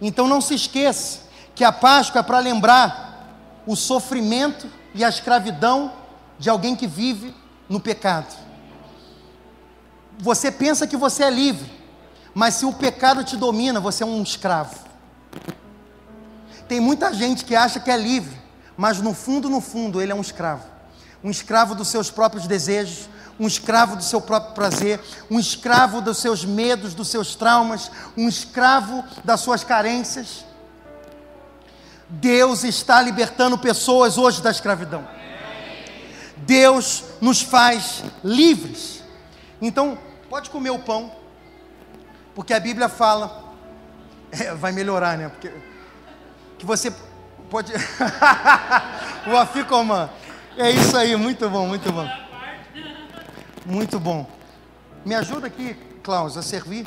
Então não se esqueça que a Páscoa é para lembrar o sofrimento e a escravidão de alguém que vive no pecado. Você pensa que você é livre, mas se o pecado te domina, você é um escravo. Tem muita gente que acha que é livre, mas no fundo, no fundo, ele é um escravo. Um escravo dos seus próprios desejos, um escravo do seu próprio prazer, um escravo dos seus medos, dos seus traumas, um escravo das suas carências. Deus está libertando pessoas hoje da escravidão. Deus nos faz livres. Então, pode comer o pão, porque a Bíblia fala, [LAUGHS] é, vai melhorar, né? Porque que você pode. [LAUGHS] o Aficomã. É isso aí, muito bom, muito bom. Muito bom. Me ajuda aqui, Klaus, a servir.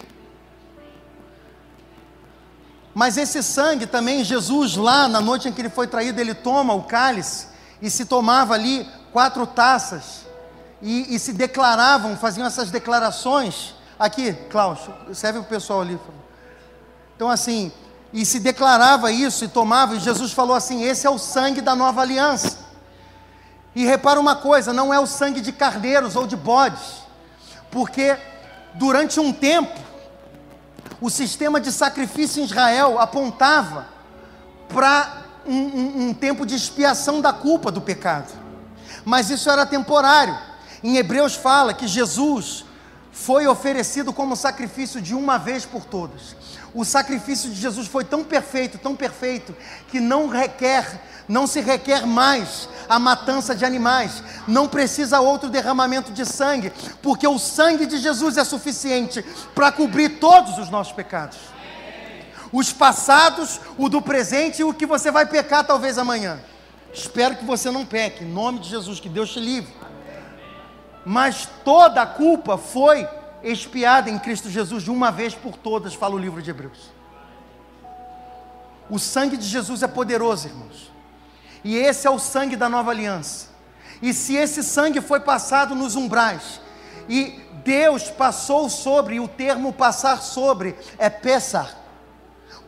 Mas esse sangue também, Jesus, lá na noite em que ele foi traído, ele toma o cálice e se tomava ali quatro taças e, e se declaravam, faziam essas declarações. Aqui, Klaus, serve o pessoal ali. Então, assim, e se declarava isso e tomava, e Jesus falou assim: Esse é o sangue da nova aliança. E repara uma coisa: não é o sangue de cardeiros ou de bodes, porque durante um tempo, o sistema de sacrifício em Israel apontava para um, um, um tempo de expiação da culpa do pecado, mas isso era temporário. Em Hebreus fala que Jesus foi oferecido como sacrifício de uma vez por todas. O sacrifício de Jesus foi tão perfeito, tão perfeito, que não requer, não se requer mais a matança de animais, não precisa outro derramamento de sangue, porque o sangue de Jesus é suficiente para cobrir todos os nossos pecados. Os passados, o do presente e o que você vai pecar talvez amanhã. Espero que você não peque, em nome de Jesus, que Deus te livre. Mas toda a culpa foi expiada em Cristo Jesus de uma vez por todas, fala o livro de Hebreus. O sangue de Jesus é poderoso, irmãos. E esse é o sangue da nova aliança. E se esse sangue foi passado nos umbrais, e Deus passou sobre, e o termo passar sobre é Pessar,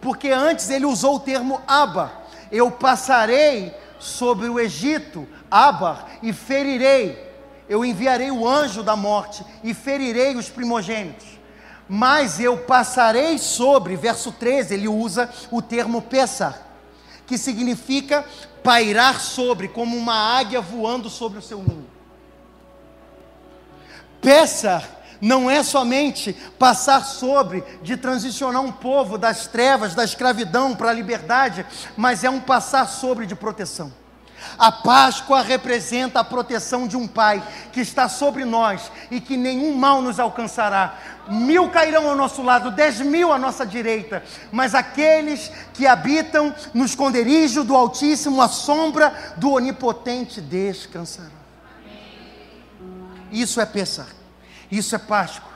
porque antes ele usou o termo Abba, eu passarei sobre o Egito, Abar, e ferirei, eu enviarei o anjo da morte e ferirei os primogênitos. Mas eu passarei sobre, verso 13, ele usa o termo Pessar, que significa pairar sobre, como uma águia voando sobre o seu ninho. Pessar não é somente passar sobre, de transicionar um povo das trevas, da escravidão para a liberdade, mas é um passar sobre de proteção. A Páscoa representa a proteção de um Pai que está sobre nós e que nenhum mal nos alcançará. Mil cairão ao nosso lado, dez mil à nossa direita, mas aqueles que habitam no esconderijo do Altíssimo, a sombra do Onipotente descansarão. Isso é Pessah, isso é Páscoa.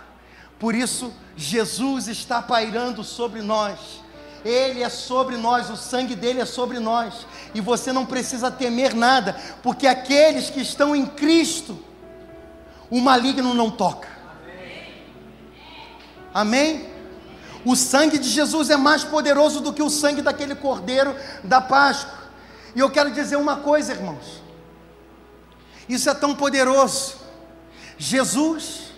Por isso, Jesus está pairando sobre nós. Ele é sobre nós, o sangue dele é sobre nós, e você não precisa temer nada, porque aqueles que estão em Cristo, o maligno não toca. Amém? O sangue de Jesus é mais poderoso do que o sangue daquele cordeiro da Páscoa. E eu quero dizer uma coisa, irmãos. Isso é tão poderoso. Jesus,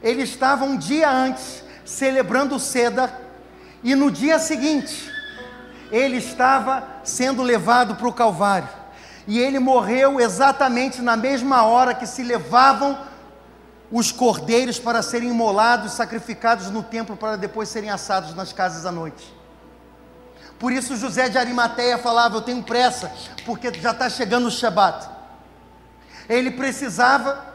ele estava um dia antes celebrando o Seda e no dia seguinte, ele estava sendo levado para o Calvário. E ele morreu exatamente na mesma hora que se levavam os cordeiros para serem imolados, sacrificados no templo para depois serem assados nas casas à noite. Por isso José de Arimateia falava: Eu tenho pressa, porque já está chegando o Shabat. Ele precisava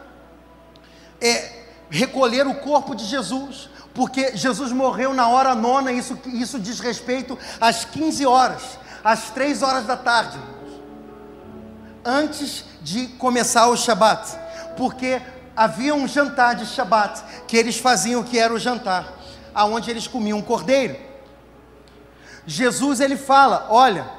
é, recolher o corpo de Jesus, porque Jesus morreu na hora nona, isso, isso diz respeito às 15 horas, às 3 horas da tarde, antes de começar o Shabat, porque havia um jantar de Shabat, que eles faziam que era o jantar, aonde eles comiam um cordeiro. Jesus ele fala: Olha,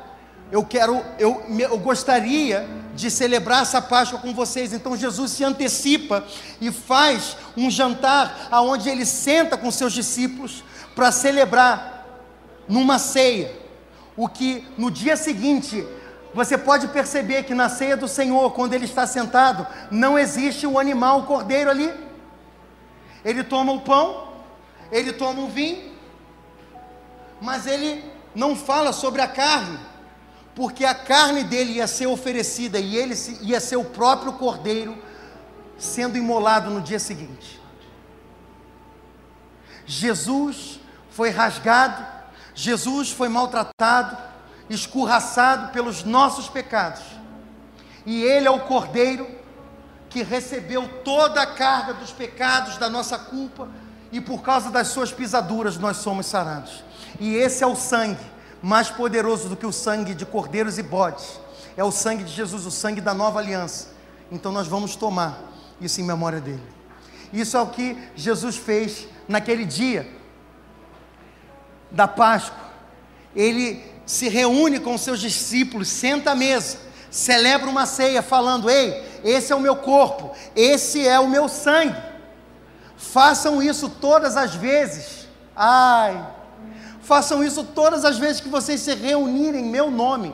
eu quero, eu, eu gostaria de celebrar essa Páscoa com vocês. Então Jesus se antecipa e faz um jantar aonde ele senta com seus discípulos para celebrar numa ceia. O que no dia seguinte você pode perceber que na ceia do Senhor, quando ele está sentado, não existe o animal, o cordeiro ali. Ele toma o pão, ele toma o vinho, mas ele não fala sobre a carne porque a carne dele ia ser oferecida e ele ia ser o próprio cordeiro sendo imolado no dia seguinte. Jesus foi rasgado, Jesus foi maltratado, escorraçado pelos nossos pecados. E ele é o cordeiro que recebeu toda a carga dos pecados, da nossa culpa, e por causa das suas pisaduras nós somos sarados. E esse é o sangue mais poderoso do que o sangue de cordeiros e bodes. É o sangue de Jesus, o sangue da nova aliança. Então nós vamos tomar isso em memória dele. Isso é o que Jesus fez naquele dia da Páscoa. Ele se reúne com seus discípulos, senta à mesa, celebra uma ceia, falando: Ei, esse é o meu corpo, esse é o meu sangue. Façam isso todas as vezes. Ai, Façam isso todas as vezes que vocês se reunirem em meu nome,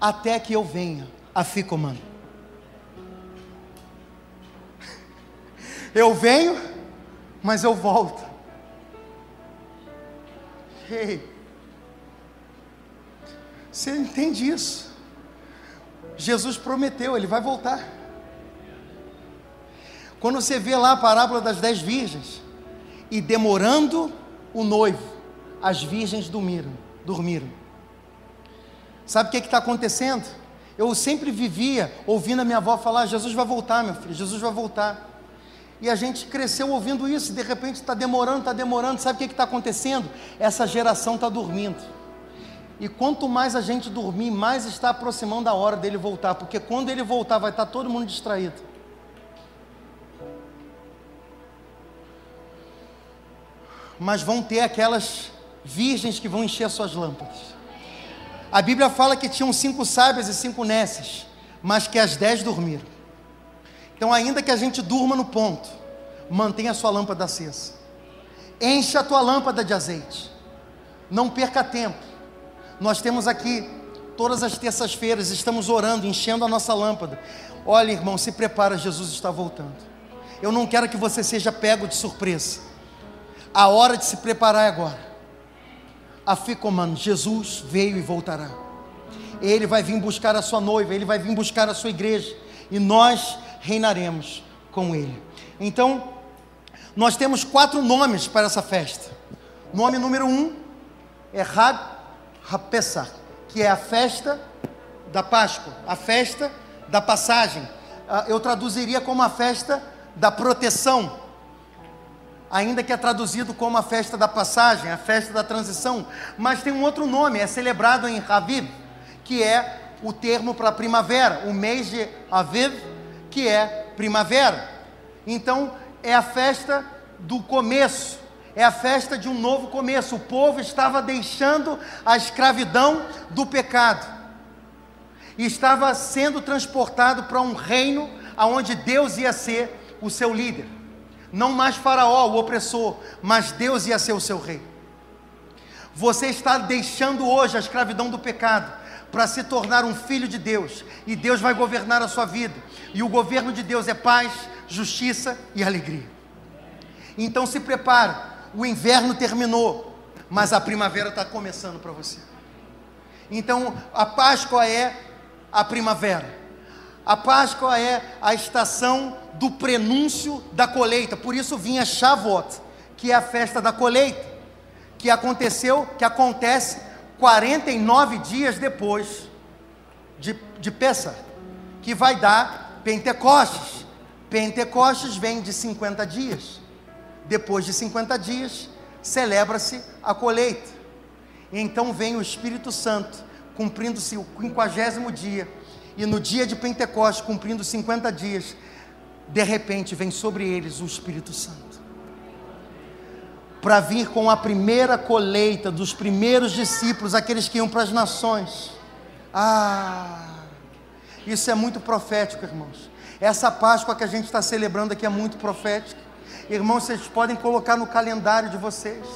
até que eu venha a Ficomano. Eu venho, mas eu volto. Ei, você entende isso? Jesus prometeu, ele vai voltar. Quando você vê lá a parábola das dez virgens, e demorando o noivo, as virgens dormiram. dormiram. Sabe o que está acontecendo? Eu sempre vivia ouvindo a minha avó falar: Jesus vai voltar, meu filho, Jesus vai voltar. E a gente cresceu ouvindo isso, e de repente está demorando, está demorando. Sabe o que está acontecendo? Essa geração está dormindo. E quanto mais a gente dormir, mais está aproximando a hora dele voltar, porque quando ele voltar, vai estar tá todo mundo distraído. Mas vão ter aquelas virgens que vão encher suas lâmpadas. A Bíblia fala que tinham cinco sábias e cinco nécias, mas que as dez dormiram. Então, ainda que a gente durma no ponto, mantenha a sua lâmpada acesa. Encha a tua lâmpada de azeite. Não perca tempo. Nós temos aqui todas as terças-feiras estamos orando, enchendo a nossa lâmpada. Olha, irmão, se prepara, Jesus está voltando. Eu não quero que você seja pego de surpresa. A hora de se preparar é agora. A Ficomano, Jesus veio e voltará. Ele vai vir buscar a sua noiva, ele vai vir buscar a sua igreja, e nós reinaremos com ele. Então, nós temos quatro nomes para essa festa. Nome número um é Hag HaPesach, que é a festa da Páscoa, a festa da passagem. Ah, eu traduziria como a festa da proteção, ainda que é traduzido como a festa da passagem, a festa da transição, mas tem um outro nome, é celebrado em Raviv, que é o termo para primavera, o mês de Aviv, que é primavera. Então, é a festa do começo, é a festa de um novo começo. O povo estava deixando a escravidão do pecado e estava sendo transportado para um reino aonde Deus ia ser o seu líder. Não mais Faraó, o opressor, mas Deus ia ser o seu rei. Você está deixando hoje a escravidão do pecado para se tornar um filho de Deus, e Deus vai governar a sua vida. E o governo de Deus é paz, justiça e alegria. Então se prepare, o inverno terminou, mas a primavera está começando para você. Então a Páscoa é a primavera. A Páscoa é a estação do prenúncio da colheita. Por isso vinha Shavuot, que é a festa da colheita, que aconteceu, que acontece 49 dias depois de, de Pessa, que vai dar Pentecostes. Pentecostes vem de 50 dias. Depois de 50 dias, celebra-se a colheita. Então vem o Espírito Santo, cumprindo-se o quinquagésimo dia, e no dia de Pentecostes, cumprindo 50 dias, de repente vem sobre eles o Espírito Santo. Para vir com a primeira colheita dos primeiros discípulos, aqueles que iam para as nações. Ah, isso é muito profético, irmãos. Essa Páscoa que a gente está celebrando aqui é muito profética. Irmãos, vocês podem colocar no calendário de vocês.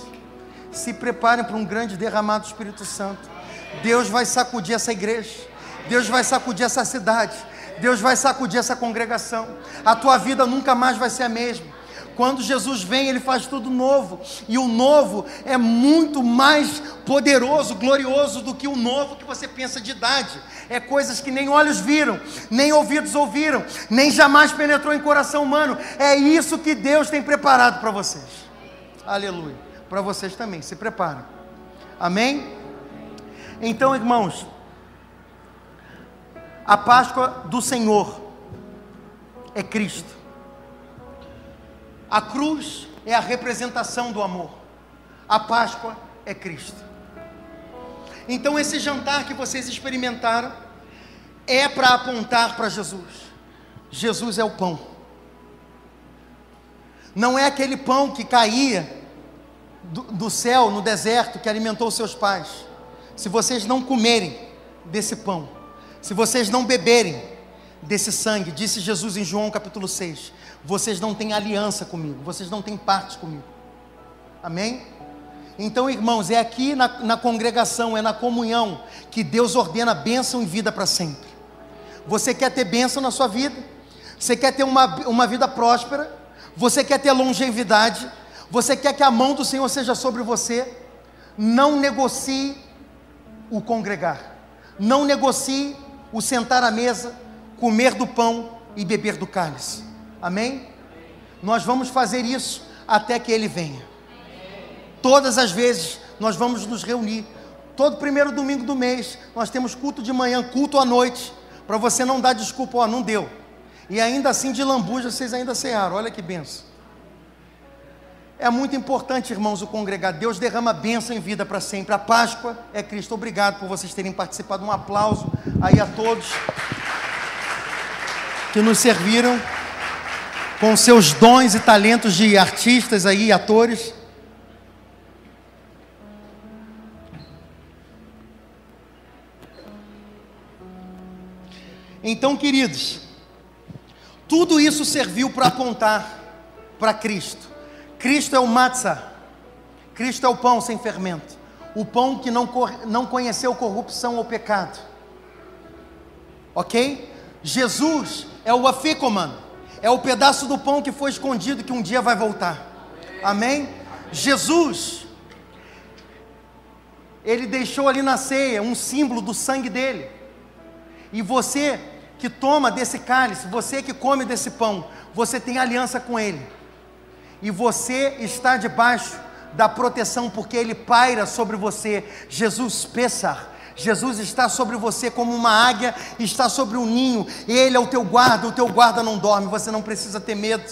Se preparem para um grande derramado do Espírito Santo. Deus vai sacudir essa igreja. Deus vai sacudir essa cidade. Deus vai sacudir essa congregação. A tua vida nunca mais vai ser a mesma. Quando Jesus vem, Ele faz tudo novo. E o novo é muito mais poderoso, glorioso do que o novo que você pensa de idade. É coisas que nem olhos viram, nem ouvidos ouviram, nem jamais penetrou em coração humano. É isso que Deus tem preparado para vocês. Aleluia. Para vocês também. Se preparem. Amém? Então, irmãos, a Páscoa do Senhor é Cristo. A cruz é a representação do amor. A Páscoa é Cristo. Então, esse jantar que vocês experimentaram é para apontar para Jesus. Jesus é o pão. Não é aquele pão que caía do, do céu no deserto que alimentou seus pais. Se vocês não comerem desse pão, se vocês não beberem desse sangue, disse Jesus em João capítulo 6, vocês não têm aliança comigo, vocês não têm parte comigo. Amém? Então, irmãos, é aqui na, na congregação, é na comunhão, que Deus ordena bênção e vida para sempre. Você quer ter bênção na sua vida? Você quer ter uma, uma vida próspera? Você quer ter longevidade? Você quer que a mão do Senhor seja sobre você? Não negocie o congregar. Não negocie o sentar à mesa, comer do pão e beber do cálice. Amém? Nós vamos fazer isso até que Ele venha. Todas as vezes nós vamos nos reunir. Todo primeiro domingo do mês nós temos culto de manhã, culto à noite, para você não dar desculpa, ó, não deu. E ainda assim de lambuja vocês ainda cearam. Olha que benção. É muito importante, irmãos, o congregar. Deus derrama bênção em vida para sempre. A Páscoa é Cristo. Obrigado por vocês terem participado. Um aplauso aí a todos que nos serviram com seus dons e talentos de artistas aí, atores. Então, queridos, tudo isso serviu para apontar para Cristo. Cristo é o matzah. Cristo é o pão sem fermento. O pão que não, não conheceu corrupção ou pecado. Ok? Jesus é o afikoman. É o pedaço do pão que foi escondido que um dia vai voltar. Amém? Jesus, ele deixou ali na ceia um símbolo do sangue dele. E você que toma desse cálice, você que come desse pão, você tem aliança com ele. E você está debaixo da proteção, porque ele paira sobre você. Jesus Pessar. Jesus está sobre você como uma águia, está sobre um ninho, ele é o teu guarda, o teu guarda não dorme, você não precisa ter medo.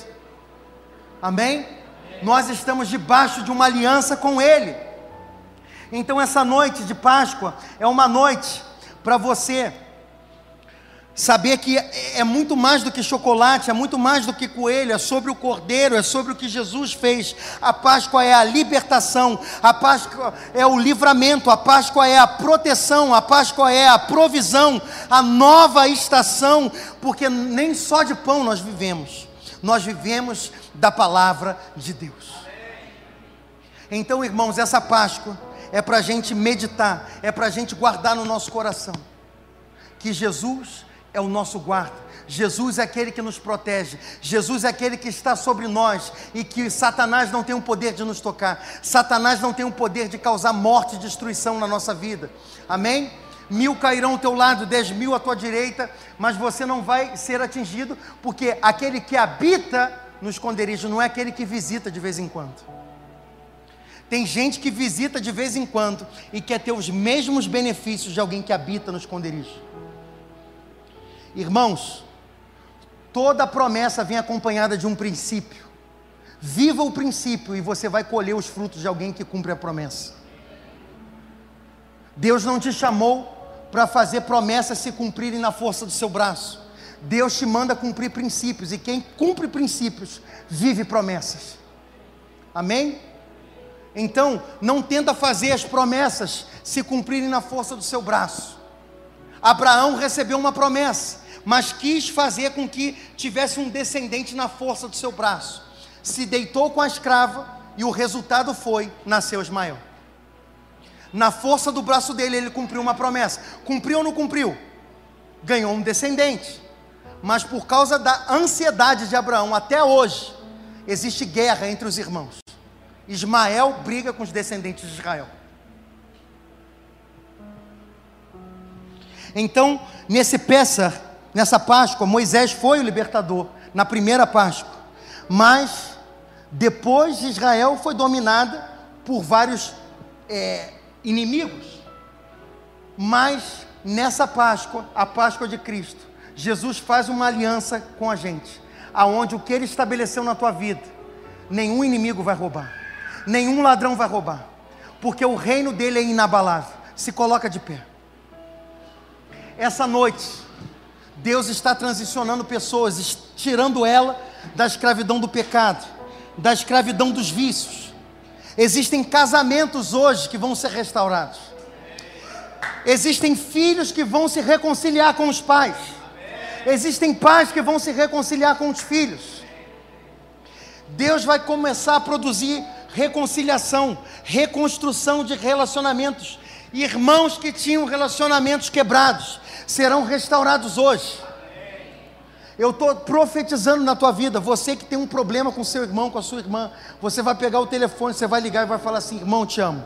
Amém? Amém? Nós estamos debaixo de uma aliança com ele. Então, essa noite de Páscoa é uma noite para você Saber que é, muito mais do que chocolate, é muito mais do que coelho, é sobre o cordeiro, é sobre o que Jesus fez. A Páscoa é a libertação, a Páscoa é o livramento, a Páscoa é a proteção, a Páscoa é a provisão, a nova estação, porque nem só de pão nós vivemos, nós vivemos da palavra de Deus. Então, irmãos, essa Páscoa é para a gente meditar, é para a gente guardar no nosso coração que Jesus é o nosso guarda. Jesus é aquele que nos protege. Jesus é aquele que está sobre nós e que Satanás não tem o poder de nos tocar. Satanás não tem o poder de causar morte e destruição na nossa vida. Amém? Mil cairão ao teu lado, dez mil à tua direita, mas você não vai ser atingido, porque aquele que habita no esconderijo não é aquele que visita de vez em quando. Tem gente que visita de vez em quando e quer ter os mesmos benefícios de alguém que habita no esconderijo. Irmãos, toda promessa vem acompanhada de um princípio. Viva o princípio e você vai colher os frutos de alguém que cumpre a promessa. Deus não te chamou para fazer promessas se cumprirem na força do seu braço. Deus te manda cumprir princípios e quem cumpre princípios vive promessas. Amém? Então, não tenta fazer as promessas se cumprirem na força do seu braço. Abraão recebeu uma promessa mas quis fazer com que tivesse um descendente na força do seu braço. Se deitou com a escrava e o resultado foi: nasceu Ismael. Na força do braço dele, ele cumpriu uma promessa. Cumpriu ou não cumpriu? Ganhou um descendente. Mas por causa da ansiedade de Abraão, até hoje, existe guerra entre os irmãos. Ismael briga com os descendentes de Israel. Então, nesse peça nessa Páscoa, Moisés foi o libertador, na primeira Páscoa. Mas depois Israel foi dominada por vários é, inimigos. Mas nessa Páscoa, a Páscoa de Cristo, Jesus faz uma aliança com a gente, aonde o que ele estabeleceu na tua vida, nenhum inimigo vai roubar, nenhum ladrão vai roubar, porque o reino dele é inabalável. Se coloca de pé. Essa noite, Deus está transicionando pessoas, tirando ela da escravidão do pecado, da escravidão dos vícios. Existem casamentos hoje que vão ser restaurados. Existem filhos que vão se reconciliar com os pais. Existem pais que vão se reconciliar com os filhos. Deus vai começar a produzir reconciliação, reconstrução de relacionamentos. Irmãos que tinham relacionamentos quebrados, serão restaurados hoje. Eu estou profetizando na tua vida, você que tem um problema com seu irmão, com a sua irmã, você vai pegar o telefone, você vai ligar e vai falar assim: irmão, te amo,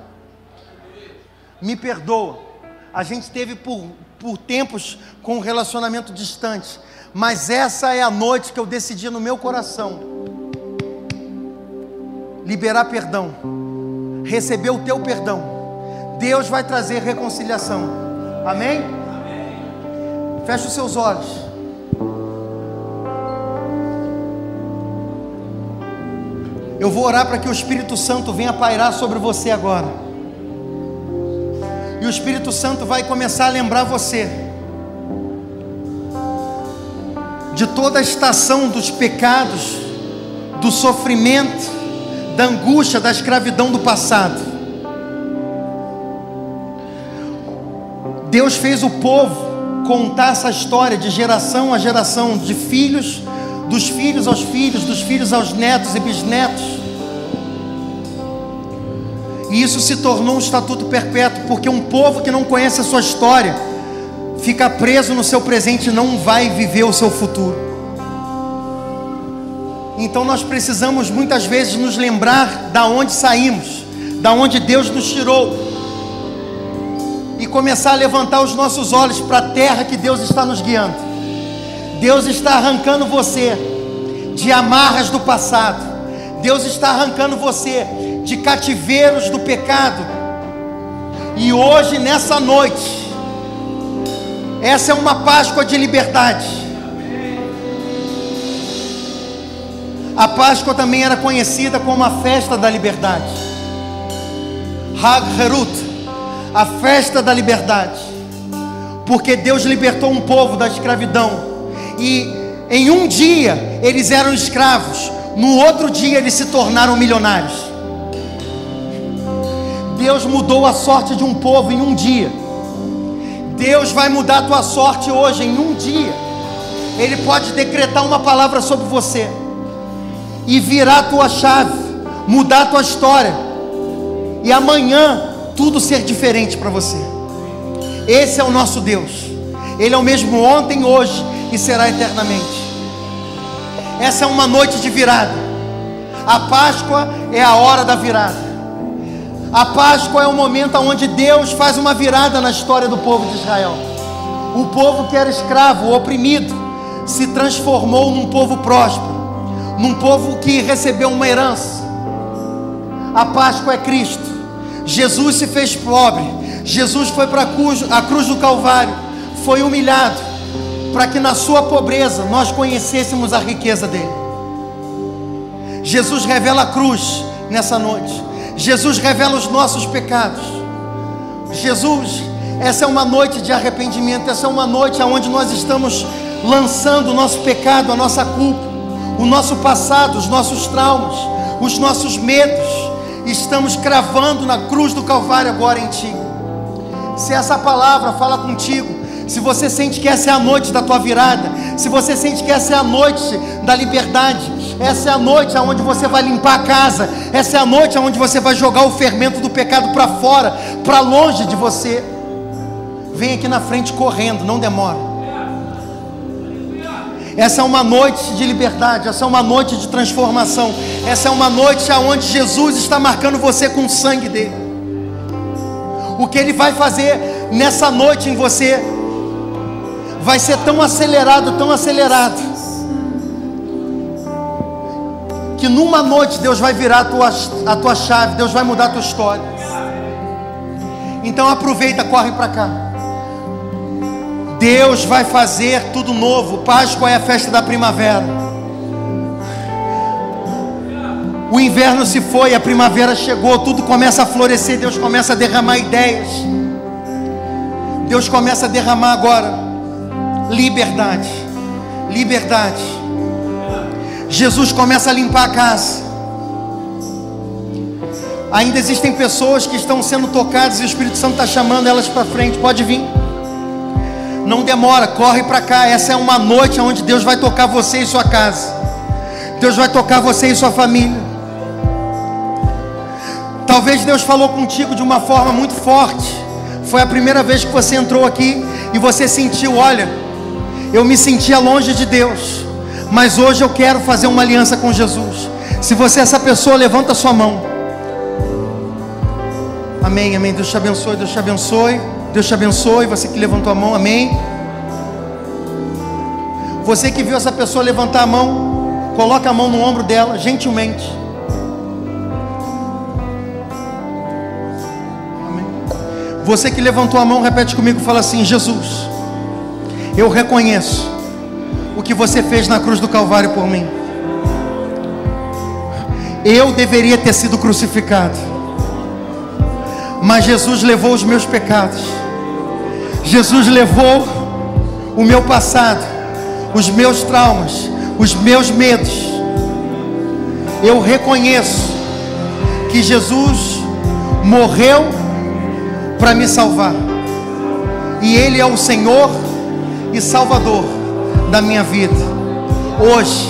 me perdoa. A gente teve por, por tempos com um relacionamento distante, mas essa é a noite que eu decidi no meu coração liberar perdão, receber o teu perdão. Deus vai trazer reconciliação, amém? Feche os seus olhos. Eu vou orar para que o Espírito Santo venha pairar sobre você agora. E o Espírito Santo vai começar a lembrar você de toda a estação dos pecados, do sofrimento, da angústia, da escravidão do passado. Deus fez o povo contar essa história de geração a geração, de filhos dos filhos aos filhos, dos filhos aos netos e bisnetos. E isso se tornou um estatuto perpétuo, porque um povo que não conhece a sua história fica preso no seu presente e não vai viver o seu futuro. Então nós precisamos muitas vezes nos lembrar da onde saímos, da onde Deus nos tirou começar a levantar os nossos olhos para a terra que Deus está nos guiando. Deus está arrancando você de amarras do passado. Deus está arrancando você de cativeiros do pecado. E hoje, nessa noite, essa é uma Páscoa de liberdade. A Páscoa também era conhecida como a festa da liberdade. Hag Herut a festa da liberdade, porque Deus libertou um povo da escravidão, e em um dia eles eram escravos, no outro dia eles se tornaram milionários. Deus mudou a sorte de um povo em um dia. Deus vai mudar a tua sorte hoje em um dia. Ele pode decretar uma palavra sobre você e virar a tua chave, mudar a tua história. E amanhã tudo ser diferente para você. Esse é o nosso Deus. Ele é o mesmo ontem, hoje e será eternamente. Essa é uma noite de virada. A Páscoa é a hora da virada. A Páscoa é o momento onde Deus faz uma virada na história do povo de Israel. O povo que era escravo, oprimido, se transformou num povo próspero, num povo que recebeu uma herança. A Páscoa é Cristo. Jesus se fez pobre, Jesus foi para a cruz do Calvário, foi humilhado, para que na sua pobreza nós conhecêssemos a riqueza dele. Jesus revela a cruz nessa noite, Jesus revela os nossos pecados. Jesus, essa é uma noite de arrependimento, essa é uma noite onde nós estamos lançando o nosso pecado, a nossa culpa, o nosso passado, os nossos traumas, os nossos medos estamos cravando na cruz do Calvário agora em Ti. Se essa palavra fala contigo, se você sente que essa é a noite da tua virada, se você sente que essa é a noite da liberdade, essa é a noite aonde você vai limpar a casa, essa é a noite aonde você vai jogar o fermento do pecado para fora, para longe de você. Vem aqui na frente correndo, não demora. Essa é uma noite de liberdade, essa é uma noite de transformação. Essa é uma noite aonde Jesus está marcando você com o sangue dele. O que ele vai fazer nessa noite em você vai ser tão acelerado, tão acelerado, que numa noite Deus vai virar a tua, a tua chave, Deus vai mudar a tua história. Então aproveita, corre para cá. Deus vai fazer tudo novo. Páscoa é a festa da primavera. O inverno se foi, a primavera chegou, tudo começa a florescer, Deus começa a derramar ideias. Deus começa a derramar agora liberdade. Liberdade. Jesus começa a limpar a casa. Ainda existem pessoas que estão sendo tocadas e o Espírito Santo está chamando elas para frente. Pode vir. Não demora, corre para cá. Essa é uma noite onde Deus vai tocar você e sua casa. Deus vai tocar você e sua família. Talvez Deus falou contigo de uma forma muito forte. Foi a primeira vez que você entrou aqui e você sentiu, olha, eu me sentia longe de Deus, mas hoje eu quero fazer uma aliança com Jesus. Se você é essa pessoa, levanta sua mão. Amém, amém. Deus te abençoe, Deus te abençoe. Deus te abençoe. Você que levantou a mão, amém. Você que viu essa pessoa levantar a mão, coloca a mão no ombro dela, gentilmente. Amém. Você que levantou a mão, repete comigo, fala assim: Jesus, eu reconheço o que você fez na cruz do Calvário por mim. Eu deveria ter sido crucificado, mas Jesus levou os meus pecados Jesus levou o meu passado, os meus traumas, os meus medos. Eu reconheço que Jesus morreu para me salvar. E Ele é o Senhor e Salvador da minha vida. Hoje,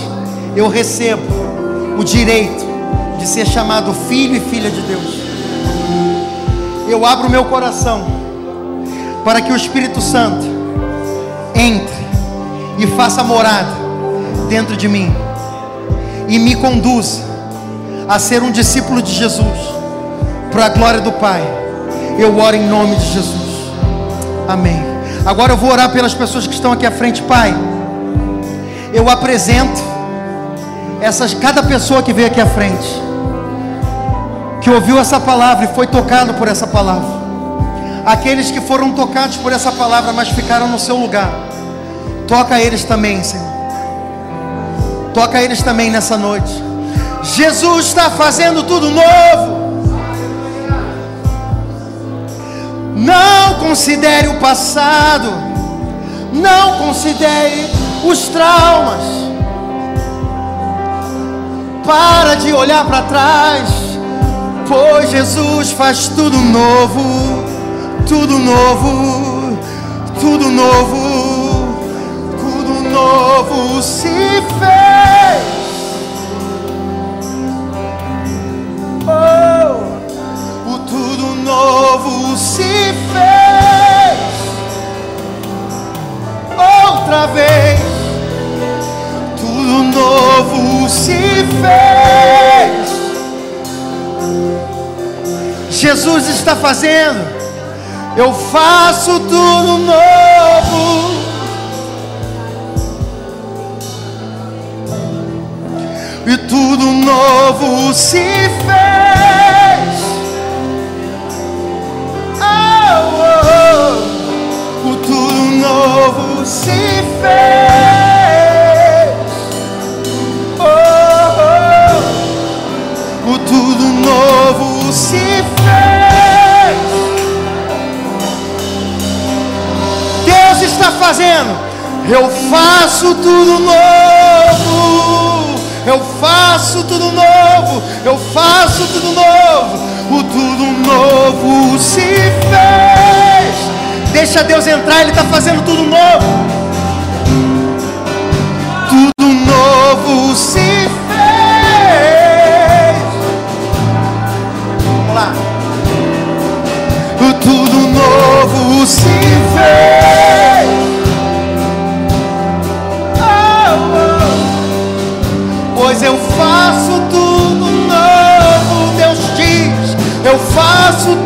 eu recebo o direito de ser chamado filho e filha de Deus. Eu abro meu coração para que o Espírito Santo entre e faça morada dentro de mim e me conduza a ser um discípulo de Jesus, para a glória do Pai. Eu oro em nome de Jesus. Amém. Agora eu vou orar pelas pessoas que estão aqui à frente, Pai. Eu apresento essas cada pessoa que veio aqui à frente, que ouviu essa palavra e foi tocado por essa palavra. Aqueles que foram tocados por essa palavra, mas ficaram no seu lugar. Toca eles também, Senhor. Toca eles também nessa noite. Jesus está fazendo tudo novo. Não considere o passado. Não considere os traumas. Para de olhar para trás. Pois Jesus faz tudo novo. Tudo novo. Tudo novo. Tudo novo se fez. Oh, o tudo novo se fez outra vez. Tudo novo se fez. Jesus está fazendo. Eu faço tudo novo. e tudo novo se fez. Oh, oh, oh. O tudo novo se fez. Oh, oh. O tudo novo se fez. Está fazendo. Eu faço tudo novo. Eu faço tudo novo, eu faço tudo novo. O tudo novo se fez. Deixa Deus entrar, Ele está fazendo tudo novo. Tudo novo se fez. Vamos lá. O tudo novo se fez. faço tudo novo. Deus diz: Eu faço